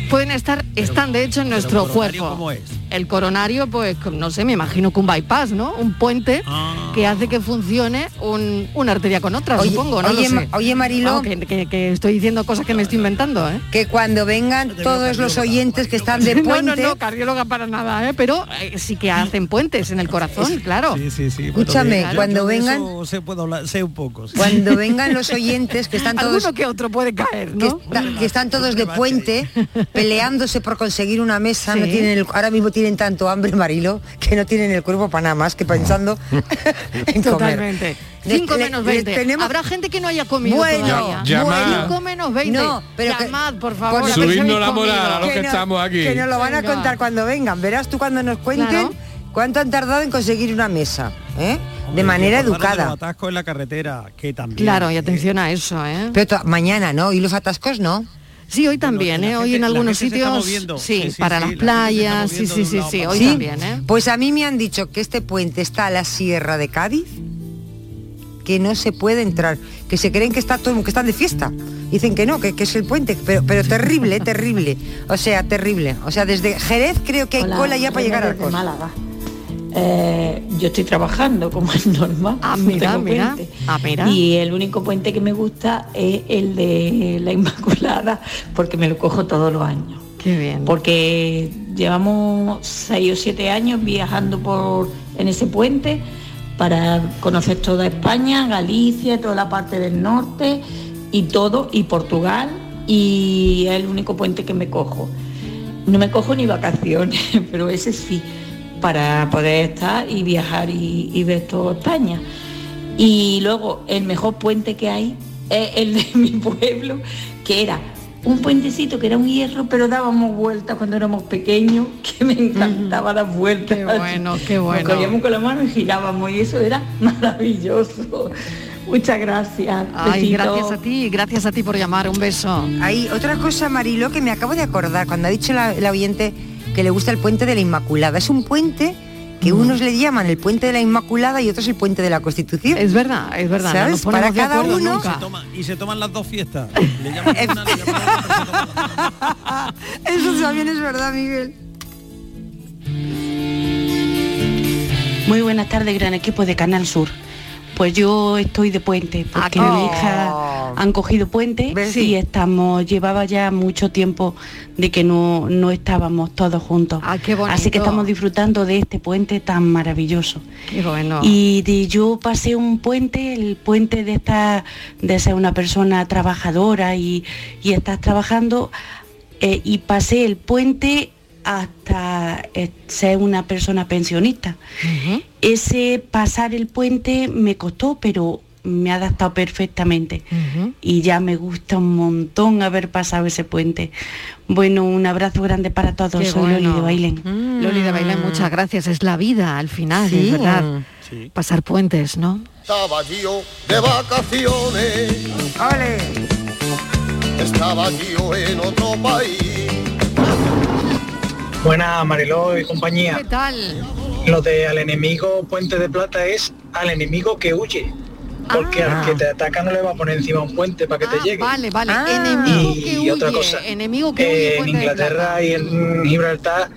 pueden estar, están de hecho en nuestro cuerpo. cómo es? El coronario, pues no sé, me imagino que un bypass, ¿no? Un puente Ah. que hace que funcione un- una arteria con otra, Oye, supongo, no oye, lo Ma- sé. oye, Mariló. Vamos, que, que- que estoy diciendo cosas que me estoy inventando, ¿eh? Que cuando vengan todos los oyentes que están de No, puente, no, no, cardióloga para nada, ¿eh? Pero eh, sí que hacen puentes en el corazón, claro. Sí, sí, sí. Escúchame, cuando vengan- eso sé, puedo hablar, sé un poco. sí. cuando vengan los oyentes que están todos Alguno que otro puede caer, que, ¿no? está- que están todos de puente peleándose por conseguir una mesa, Sí. no tienen el- ahora mismo tienen tanto hambre, Marilo, que no tienen el cuerpo para nada más que pensando en comer. Totalmente. Le- 5 le- menos le 20. tenemos- Habrá gente que no haya comido Bueno, todavía. Llamad. 5 menos 20. No, pero que- Llamad, por favor. por Subidnos la moral a los que no- estamos aquí. Que nos lo van a Venga. contar cuando vengan. Verás tú cuando nos cuenten Claro. cuánto han tardado en conseguir una mesa, ¿eh? de manera educada. Los atascos en la carretera, que también. Claro, y eh, atención a eso, ¿eh? Pero mañana, ¿no? Y los atascos, ¿no? Sí, hoy también, ¿eh? Hoy gente- en algunos sitios, moviendo. sí, Sí, sí, para sí, las la playas, sí, sí, sí, sí, hoy ¿Sí? también, ¿eh? Pues a mí me han dicho que este puente está a la sierra de Cádiz, que no se puede entrar, que se creen que está todo, que están de fiesta. Dicen que no, que, que es el puente, pero, pero terrible, terrible. O sea, terrible. O sea, desde Jerez creo que hay Hola, cola ya para llegar costo. Málaga. Eh, yo estoy trabajando como es normal. Ah, mira, mira. Ah, mira. Y el único puente que me gusta es el de la Inmaculada, porque me lo cojo todos los años. Qué bien. Porque llevamos seis o siete años viajando por en ese puente para conocer toda España, Galicia, toda la parte del norte y todo, y Portugal, y es el único puente que me cojo. No me cojo ni vacaciones, pero ese sí, para poder estar y viajar y, y ver toda España. Y luego el mejor puente que hay es el de mi pueblo, que era un puentecito que era un hierro, pero dábamos vueltas cuando éramos pequeños, que me encantaba dar vueltas. Qué bueno, qué bueno. Nos cogíamos con la mano y girábamos y eso era maravilloso. Muchas gracias. Ay, gracias a ti, gracias a ti por llamar, un beso. Hay otra cosa, Marilo, que me acabo de acordar, cuando ha dicho la, la oyente que le gusta el puente de la Inmaculada. Es un puente que Mm. unos le llaman el puente de la Inmaculada y otros el puente de la Constitución. Es verdad, es verdad. Para cada acuerdo uno-. Toma- y se toman las dos fiestas. Le llaman una, le llaman otra. Eso también es verdad, Miguel. Muy buenas tardes, gran equipo de Canal Sur. Pues yo estoy de puente, porque Ah, mi oh. hija han cogido puente ¿Ves? y estamos, llevaba ya mucho tiempo de que no, no estábamos todos juntos. Ah, qué. Así que estamos disfrutando de este puente tan maravilloso. Qué bueno. Y de- yo pasé un puente, el puente de estar, de ser una persona trabajadora y, y estás trabajando, eh, y pasé el puente hasta eh, ser una persona pensionista. Ese pasar el puente me costó, pero me ha adaptado perfectamente. Y ya me gusta un montón haber pasado ese puente. Bueno, un abrazo grande para todos. Qué Soy Loli de Bailén. Loli de Bailén, muchas gracias. Es la vida al final, Sí. es verdad. Pasar puentes, ¿no? Estaba yo de vacaciones, ¡Ole! estaba yo en otro país. Buena Mariló y compañía. ¿Qué tal? Lo de al enemigo Puente de Plata es al enemigo que huye. porque Ah. al que te ataca no le va a poner encima un puente para que te llegue. Vale, vale. Ah. Enemigo que Y huye. otra cosa, enemigo que Eh, huye. en Inglaterra y en Gibraltar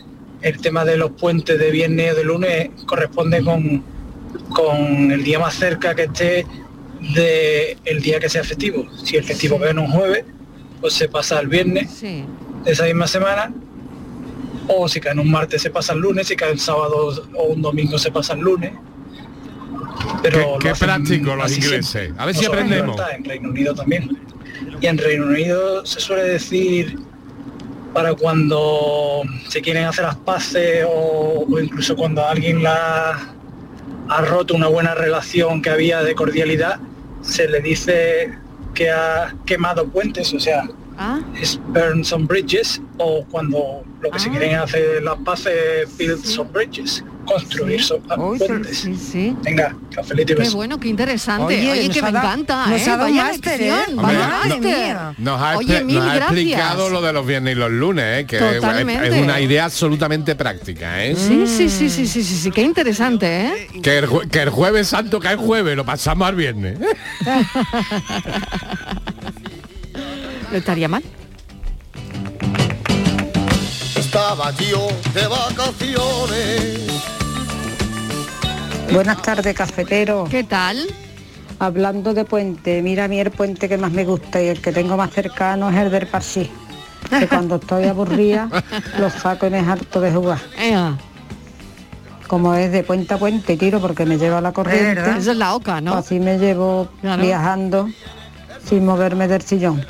el tema de los puentes de viernes o de lunes corresponde con, con el día más cerca que esté de el día que sea festivo. Si el festivo cae en un jueves, pues se pasa al viernes Sí. de esa misma semana. O si cae en un martes se pasa el lunes, si cae en sábado o un domingo se pasa el lunes. Pero Qué- lo qué hacen práctico los ingleses. siempre. A ver si aprendemos. En Reino Unido también. Y en Reino Unido se suele decir para cuando se quieren hacer las paces o, o incluso cuando alguien la ha roto una buena relación que había de cordialidad, se le dice que ha quemado puentes, o sea, Ah, es burn some bridges o cuando lo que se quieren es hacer las paces build some bridges, construir so- puentes. sí, sí. Venga, cafelito y Qué bueno, qué interesante. Oye, Oye, nos que ha me dado- encanta, nos ¿eh? ha dado Vaya máster, ¿eh? vaya máster. mía. Nos ha, Oye, mil nos ha explicado lo de los viernes y los lunes, ¿eh? que es- Totalmente. es una idea absolutamente práctica. ¿eh? Sí, sí, sí, sí, sí, sí, sí, qué interesante, ¿eh? Que, el, que el jueves santo cae jueves, lo pasamos al viernes. No estaría mal. Estaba yo de vacaciones. Buenas tardes, cafetero. ¿Qué tal? Hablando de puente, mira a mí el puente que más me gusta y el que tengo más cercano es el del Parsi. Que cuando estoy aburrida lo saco y me harto de jugar. Como es de puente a puente, tiro porque me lleva la corriente. Esa es la oca, ¿no? Así me llevo Claro. viajando sin moverme del sillón.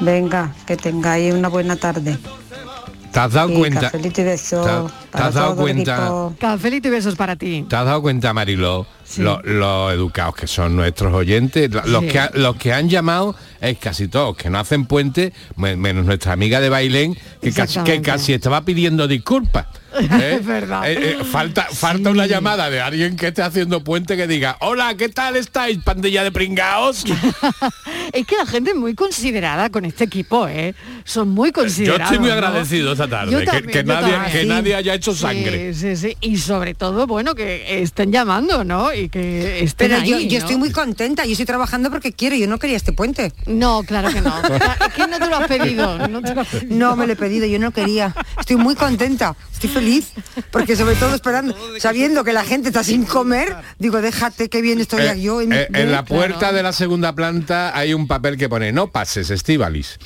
Venga, que tengáis una buena tarde. ¿Te has dado Y cuenta? cafelito y besos ¿Te has- te para has dado cuenta? Cafelito y besos para ti. ¿Te has dado cuenta, Mariló? Lo, lo educados que son nuestros oyentes, lo- los, Sí. que, ha- los que han llamado es casi todos, que no hacen puente, me- menos nuestra amiga de Bailén, que casi, que casi estaba pidiendo disculpas. ¿eh? Es verdad. Eh, eh, falta falta una llamada de alguien que esté haciendo puente que diga, hola, ¿qué tal estáis, pandilla de pringaos? Es que la gente es muy considerada con este equipo, ¿eh? Son muy Yo considerados. estoy muy ¿no? agradecido esta tarde, Yo que, también, que yo nadie, también. que Sí. nadie haya hecho sangre. Sí, sí, Y sobre todo, bueno, que estén llamando, ¿no? Y que estén Pero yo, ahí, yo ¿no? estoy muy contenta, yo estoy trabajando porque quiero, yo no quería este puente. No, claro que no. Es que no te lo has pedido. No, te lo has pedido. No me lo he pedido, yo no quería. Estoy muy contenta, estoy feliz, porque sobre todo esperando, sabiendo que la gente está sin comer, digo, déjate que bien estoy Eh, yo. En, eh, en la Claro. puerta de la segunda planta hay un papel que pone no pases, Estivalis.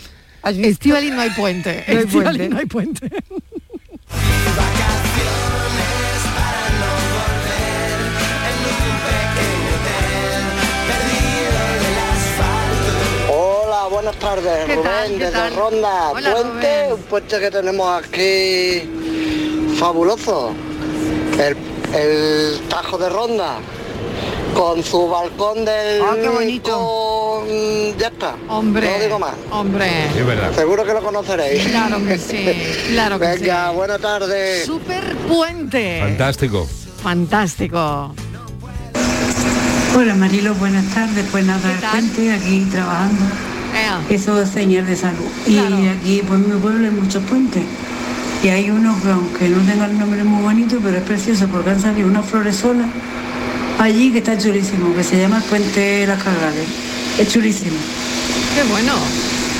Estivali no hay puente. No hay puente. no hay puente. Hola, buenas tardes, ¿Qué Rubén desde tal? Ronda. Hola, puente, Rubén. un puente que tenemos aquí fabuloso. El, el Tajo de Ronda, con su balcón del Ah, qué bonito. con- ya está. Hombre. No digo más. Hombre. Verdad. Seguro que lo conoceréis. Claro que sí, claro que Venga, sí. buena tarde. Super puente. Fantástico. Fantástico. Hola Marilo, buenas tardes. Pues nada, puente aquí trabajando. Eso es señal de salud. Y aquí pues en mi pueblo hay muchos puentes. Y hay uno que aunque no tenga el nombre muy bonito, pero es precioso porque han salido unas flores solas allí que está chulísimo, que se llama el puente de las Cargales. Es chulísimo. Qué bueno.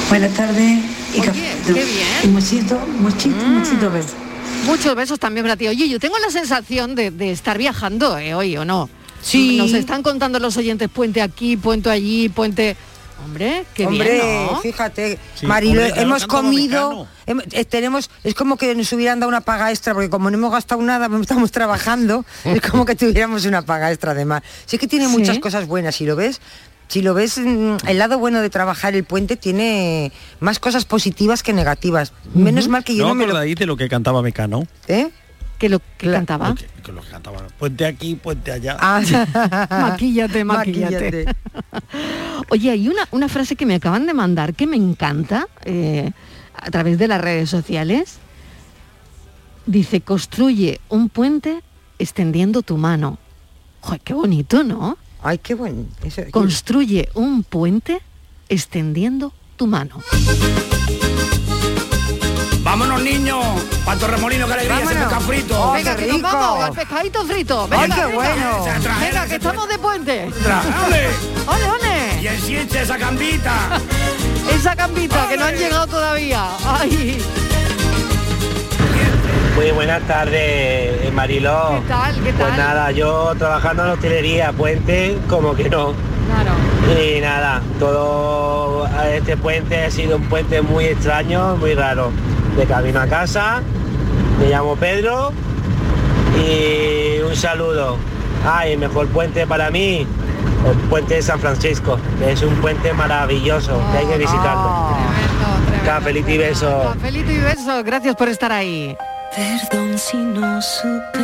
Buenas tardes y Oye, café. qué bien. Y muchito, muchito, Mm. muchito besos. Muchos besos también para ti. Oye, yo tengo la sensación de, de estar viajando eh, hoy, ¿o no? Sí. Nos están contando los oyentes puente aquí, puente allí, puente... Hombre, qué Hombre, bien, ¿no? fíjate, Sí, Marilo, hombre, hemos comido, hem- eh, tenemos, es como que nos hubieran dado una paga extra, porque como no hemos gastado nada, estamos trabajando, es como que tuviéramos una paga extra además. Sí que tiene muchas Sí. cosas buenas, si lo ves, si lo ves, mm, el lado bueno de trabajar el puente tiene más cosas positivas que negativas. Menos mal que yo ¿No no, me lo... de lo que cantaba Mecano? ¿Eh? Que lo que cantaba. Que lo que cantaba. Puente aquí, puente allá. Ah, maquíllate, maquíllate. Oye, hay una, una frase que me acaban de mandar que me encanta eh, a través de las redes sociales. Dice, construye un puente extendiendo tu mano. Joder, qué bonito, ¿no? Ay, qué bueno. Eso- Construye un puente extendiendo tu mano. Vámonos niños, para Torremolino, que alegría, ese Vámonos. pescado frito. venga, que nos vamos al pescadito frito. Ay, Venga, qué venga. bueno. Venga, que estamos de puente. ¡Ole! ¡Ole, ole! Y el siete, esa gambita. Esa campita que no han llegado todavía. Ay, Muy buenas tardes, eh, Mariló. ¿Qué tal? ¿Qué Pues tal? nada, yo trabajando en hostelería, puente, como que no. claro. Y nada, todo este puente ha sido un puente muy extraño, muy raro. De camino a casa, me llamo Pedro y un saludo. Ay, el mejor puente para mí, el puente de San Francisco, que es un puente maravilloso, que hay que visitarlo. Cafelito y besos. Cafelito y besos. Gracias por estar ahí. Perdón si no supe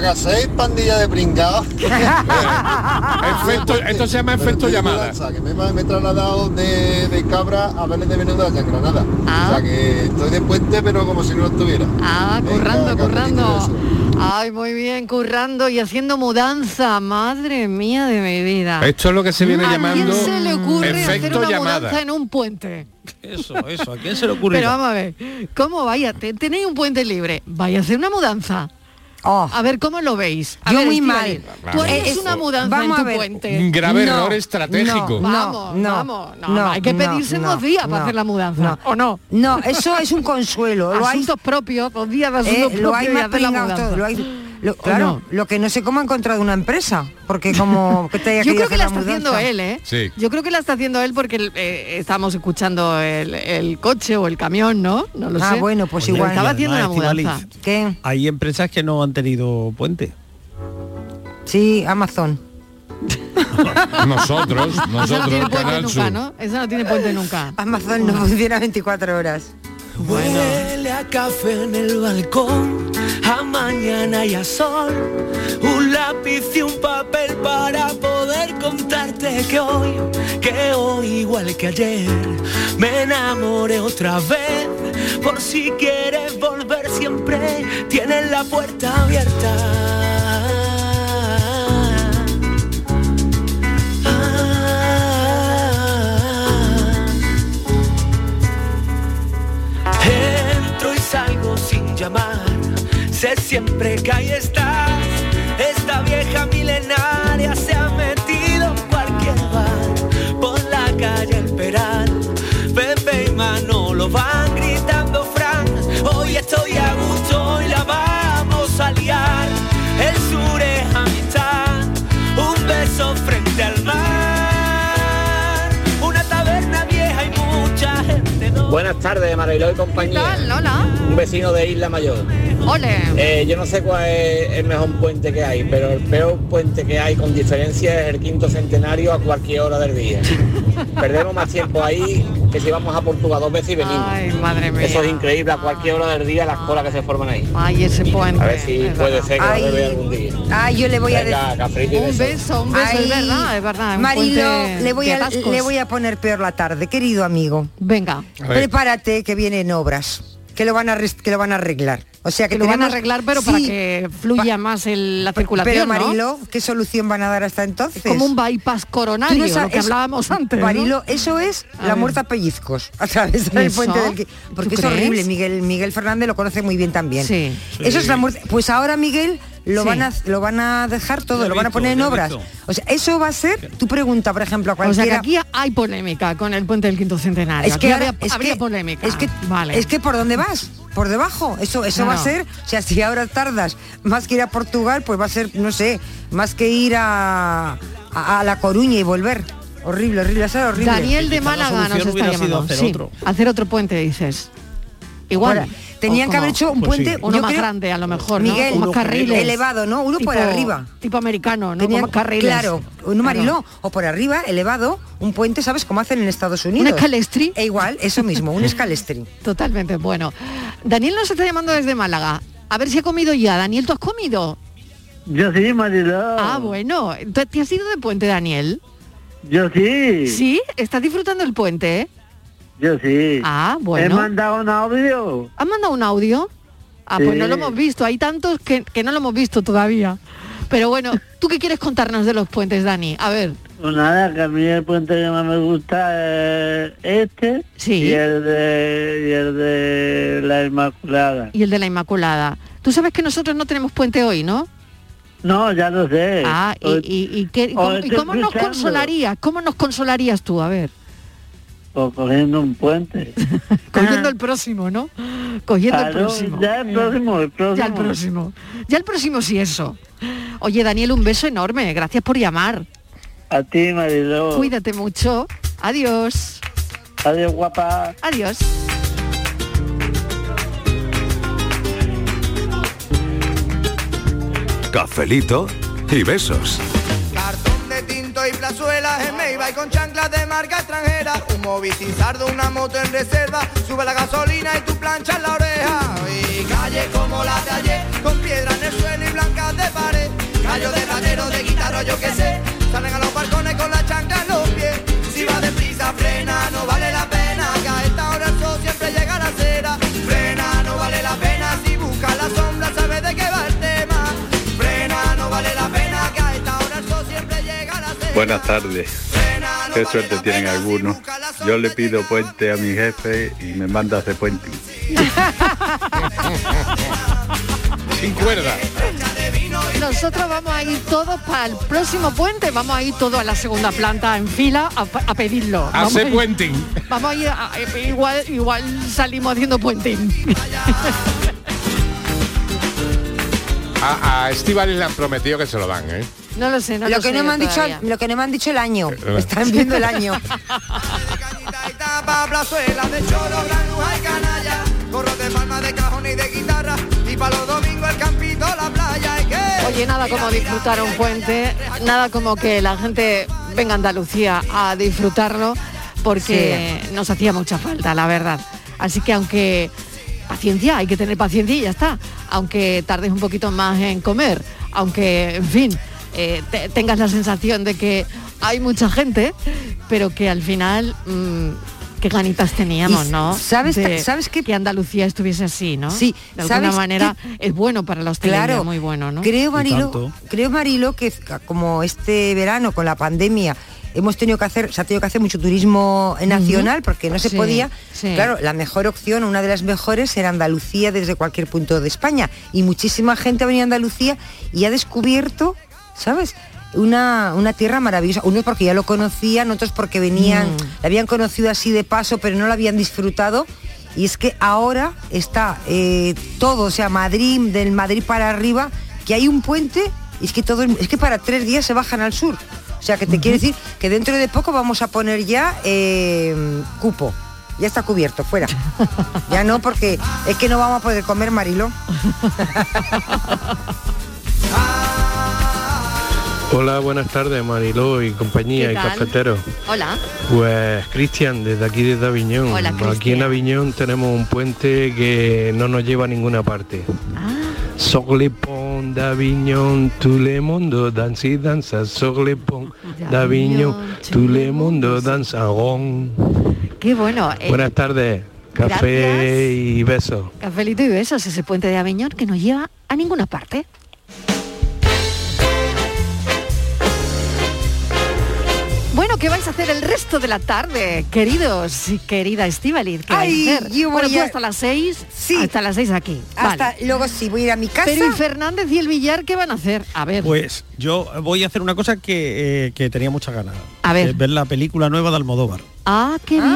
¿qué hacéis, pandilla de pringados? Efecto- esto se llama efecto llamada. Que me, me he trasladado de, de Cabra a Vélez de Venedo allá en Granada. O sea que estoy de puente, pero como si no lo estuviera. Ah, currando, currando. Ay, muy bien, currando y haciendo mudanza. Madre mía de mi vida. Esto es lo que se viene ¿A llamando quién se le ocurre hacer efecto una llamada. mudanza en un puente? Eso, eso, ¿a quién se le ocurre? Pero vamos a ver, ¿cómo vaya? Te- Tenéis un puente libre, vaya a hacer una mudanza. A ver, ¿cómo lo veis? A Yo ver, muy mal. Tú harías Es- una mudanza vamos en a tu ver. puente. Un grave error estratégico. no, Vamos, no, vamos. No, no, hay que no, pedirse no, dos días para no, hacer la mudanza. no. ¿O no? No, eso es un consuelo. Lo hay, Asuntos propios, dos días de eh, asuntos lo hay propios y más hacer la pringado mudanza. todo. Lo hay, lo- ¿O claro, no? lo que no sé cómo ha encontrado una empresa, porque como que te haya Yo creo que la la está haciendo él, ¿eh? Sí. Yo creo que la está haciendo él porque eh, estamos escuchando el, el coche o el camión, ¿no? No lo Ah, sé. bueno, pues Pero igual. Estaba haciendo una Estivaliz, mudanza. ¿Qué? Hay empresas que no han tenido puente. Sí, Amazon. Nosotros, Esa no nosotros, tiene puente nunca, Sur. ¿no? Esa no tiene puente nunca. Amazon no funciona 24 horas. Huele a café en el balcón, a mañana y a sol. Un lápiz y un papel para poder contarte que hoy, que hoy igual que ayer, me enamoré otra vez. Por si quieres volver siempre, tienes la puerta abierta. Sé siempre que ahí estás. Esta vieja milenaria se ha metido en cualquier bar, por la calle El Peral. Pepe y Manolo van Buenas tardes, Mariló y compañía. ¿Qué tal, Lola? Un vecino de Isla Mayor. Ole. Eh, yo no sé cuál es el mejor puente que hay, pero el peor puente que hay con diferencia es el quinto centenario a cualquier hora del día. Perdemos más tiempo ahí que si vamos a Portugal dos veces y venimos. Ay, madre mía. Eso es increíble, a cualquier hora del día las colas que se forman ahí. Ay, ese puente. A ver si es puede verdad. ser que Ay. lo bebe algún día. Ah, yo le voy a decir. Un beso, un beso, es Ay, verdad, es verdad. Marilo, le voy, a, atascos. le voy a poner peor la tarde, querido amigo. Venga. A ver. Prepárate que vienen obras, que lo van a que lo van a arreglar. O sea que Que lo van a arreglar, pero para que fluya más el- la circulación, Pero ¿no? Marilo, ¿qué solución van a dar hasta entonces? Como un bypass coronario, no sabes- lo que es- hablábamos antes. ¿no? Marilo, eso es A la ver. muerte a pellizcos a través ¿Y del eso? puente del que- porque ¿Tú es crees? horrible. Miguel Miguel Fernández lo conoce muy bien también. Sí. Eso es la muerte. Pues ahora Miguel lo Sí. van a lo van a dejar todo, lo van a poner en obras. visto. O sea, eso va a ser. Tu pregunta, por ejemplo, a O sea cualquiera. que aquí hay polémica con el puente del quinto centenario. es que Aquí ahora- habría, es habría que- polémica. Es que, vale. es que por dónde vas, por debajo. Eso, eso No, va a ser. O sea, si ahora tardas más que ir a Portugal, pues va a ser, no sé, más que ir a, a, a La Coruña y volver. Horrible, horrible, ser horrible. Daniel de Málaga nos está llamando. hacer Sí, otro. hacer otro puente, dices. Igual. Ahora, tenían ¿O que haber hecho un Pues sí. puente Uno yo más creo- grande, a lo mejor, ¿no? Miguel, uno carriles. elevado, ¿no? Uno por arriba. Tipo americano, ¿no? Tenían- carriles. Claro, un Mariló, o por arriba, elevado, un puente, ¿sabes cómo hacen en Estados Unidos? ¿Un escalestri? E igual, eso mismo, un escalestri. Totalmente, bueno. Daniel nos está llamando desde Málaga. A ver si ha comido ya. Daniel, ¿tú has comido? Yo sí, Mariló. Ah, bueno. ¿Tú- ¿Te has ido de puente, Daniel? Yo sí. ¿Sí? ¿Estás disfrutando el puente? eh? Yo sí. Ah, He bueno. mandado un audio. ¿Has mandado un audio? Ah, pues Sí. no lo hemos visto. Hay tantos que, que no lo hemos visto todavía. Pero bueno, ¿tú qué quieres contarnos de los puentes, Dani? A ver. Pues nada, que a mí el puente que más me gusta es este y el de y el de la Inmaculada. Y el de la Inmaculada. Tú sabes que nosotros no tenemos puente hoy, ¿no? No, ya lo sé. Ah, y, y, y qué- cómo, y cómo nos consolarías? ¿Cómo nos consolarías tú? A ver. O cogiendo un puente. Cogiendo el próximo, ¿no? Cogiendo el próximo. ya el próximo, el próximo. Ya el próximo. Ya el próximo sí eso. Oye, Daniel, un beso enorme. Gracias por llamar. A ti, Mariló. Cuídate mucho. Adiós. Adiós, guapa. Adiós. Cafelito y besos. Y plazuelas en y con chanclas de marca extranjera. Un sardo, una moto en reserva. Sube la gasolina y tu plancha en la oreja. Y calle como la de ayer, con piedra en el suelo y blancas de pared. Gallo de ratero, de guitarra, yo qué sé. Salen a los balcones con la chancla en los pies. Si va deprisa, frena, no vale la pena. Buenas tardes. Qué suerte tienen algunos. Yo le pido puente a mi jefe y me manda a hacer puente. Sin cuerda. Nosotros vamos a ir todos para el próximo puente. Vamos a ir todos a la segunda planta en fila a, a pedirlo. A ir- puenting. Vamos a ir, a- a- igual, igual salimos haciendo puenting. A, a Estíbaliz le han prometido que se lo dan, ¿eh? No lo sé, no lo lo que sé no me han dicho, todavía. lo que no me han dicho el año. Eh, Están viendo el año. Oye, nada como disfrutar un puente, nada como que la gente venga a Andalucía a disfrutarlo, porque nos hacía mucha falta, la verdad. Así que aunque paciencia, hay que tener paciencia y ya está. Aunque tardes un poquito más en comer, aunque, en fin, eh, te- tengas la sensación de que hay mucha gente, pero que al final... mm, qué ganitas teníamos, Y ¿no? sabes- De sabes que Andalucía estuviese así, ¿no? Sí, de alguna ¿sabes manera es bueno para la hostelería, Claro, muy bueno, ¿no? Creo, Marilo, creo, Marilo, que como este verano con la pandemia hemos tenido que hacer, se ha tenido que hacer mucho turismo nacional porque no se Sí, podía. sí. Claro, la mejor opción, una de las mejores, era Andalucía desde cualquier punto de España. Y muchísima gente ha venido a Andalucía y ha descubierto, ¿sabes? Una, una tierra maravillosa. Unos porque ya lo conocían, otros porque venían, Mm. la habían conocido así de paso, pero no la habían disfrutado. Y es que ahora está eh, todo, o sea, Madrid, del Madrid para arriba, que hay un puente, y es que todo, es que para tres días se bajan al sur. O sea, que te quiere decir que dentro de poco vamos a poner ya eh, cupo. Ya está cubierto, fuera. Ya no, porque es que no vamos a poder comer Marilo. Hola, buenas tardes, Mariló y compañía ¿Qué y cafetero. Hola. Pues Cristian, desde aquí desde Aviñón. Hola, Aquí en. Aviñón tenemos un puente que no nos lleva a ninguna parte. Ah. Sogle pon d'Avignon, tout le mundo danza y danza. Sogle pon d'Avignon, tout le mundo danza. Qué bueno. eh, Buenas tardes, café gracias. y besos. Cafelito y besos, ese puente de Aviñón que no lleva a ninguna parte. Bueno, ¿qué vais a hacer el resto de la tarde, queridos y querida Estivaliz? ¿Qué vais Ay, a hacer? yo bueno, voy tú a- hasta las seis, sí. hasta las seis aquí. Hasta Vale. luego sí, voy a ir a mi casa. Pero ¿y Fernández y el Villar qué van a hacer? A ver. Pues yo voy a hacer una cosa que, eh, que tenía muchas ganas. A ver. que es ver la película nueva de Almodóvar. Ah, qué bien.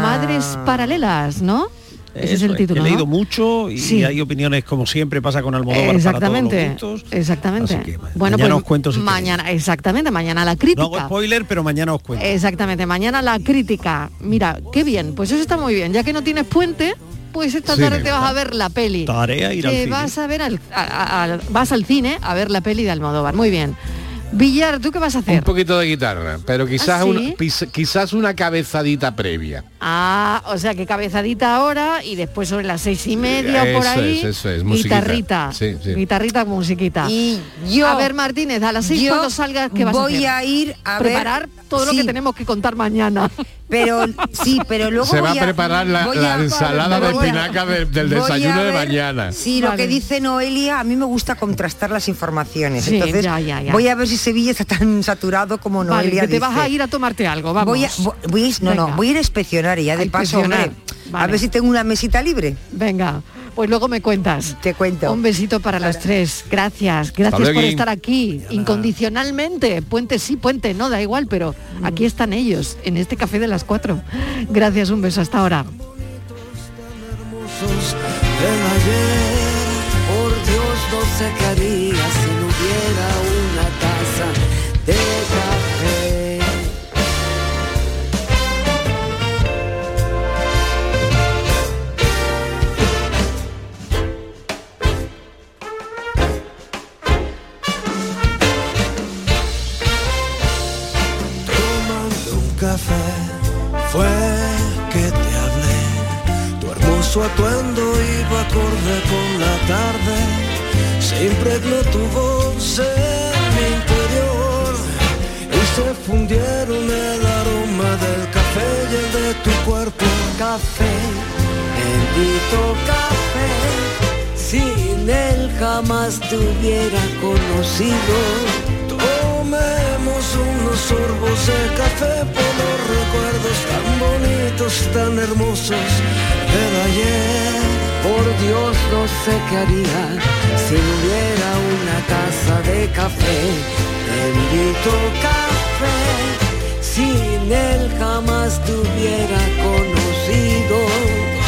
Madres paralelas, ¿no? Ese es el título. He ¿no? leído mucho y Sí. hay opiniones como siempre pasa con Almodóvar Exactamente, para todos los gustos. exactamente. Así que, bueno, mañana pues os cuento si mañana, exactamente, mañana la No crítica. hago spoiler, pero mañana os cuento. Exactamente, mañana la crítica. Mira, qué bien, pues eso está muy bien. Ya que no tienes puente, pues esta tarde te vas a ver la peli. Tarea ir al cine. vas a ver al, a- a- al- vas al cine a ver la peli de Almodóvar. Muy bien. Villar, ¿tú qué vas a hacer? Un poquito de guitarra, pero quizás, ¿Ah, sí? una, pis- quizás una cabezadita previa. Ah, o sea que cabezadita ahora y después sobre las seis y media por Eso ahí. es, eso es, musiquita. guitarrita. Sí, sí. Guitarrita, musiquita. Y yo- A ver, Martínez, a las seis yo cuando salgas, ¿qué vas a voy hacer? a ir a ver- Preparar todo lo que tenemos que contar mañana. Pero sí, pero luego Se va voy a preparar la, voy la a- ensalada de voy a- espinaca de- del voy a desayuno de mañana. Sí, lo que dice Noelia, a mí me gusta contrastar las informaciones. Sí, Entonces, ya, ya, ya. voy a ver si Sevilla está tan saturado como Vale, Noelia que te dice. vas a ir a tomarte algo, vamos. Voy a, vo- voy a ir- no, no, voy a ir a inspeccionar y ya de A paso, a ver si tengo una mesita libre. Venga, pues luego me cuentas. Te cuento. Un besito para las tres. Gracias. Gracias por estar aquí incondicionalmente. Puente sí, puente no, da igual, pero aquí están ellos, en este café de las cuatro. Gracias, un beso hasta ahora. del ayer. Por Dios sé qué haría si no hubiera una taza de café. Bendito café, sin él jamás te hubiera conocido.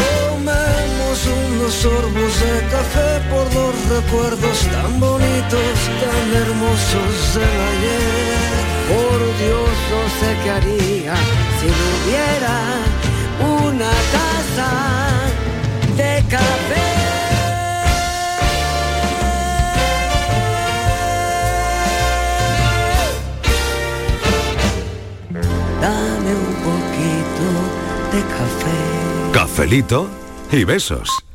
Tomemos unos sorbos de café por los recuerdos tan bonitos, tan hermosos del ayer. Por Dios no sé qué haría si no hubiera una taza de café. De café. Cafelito y besos.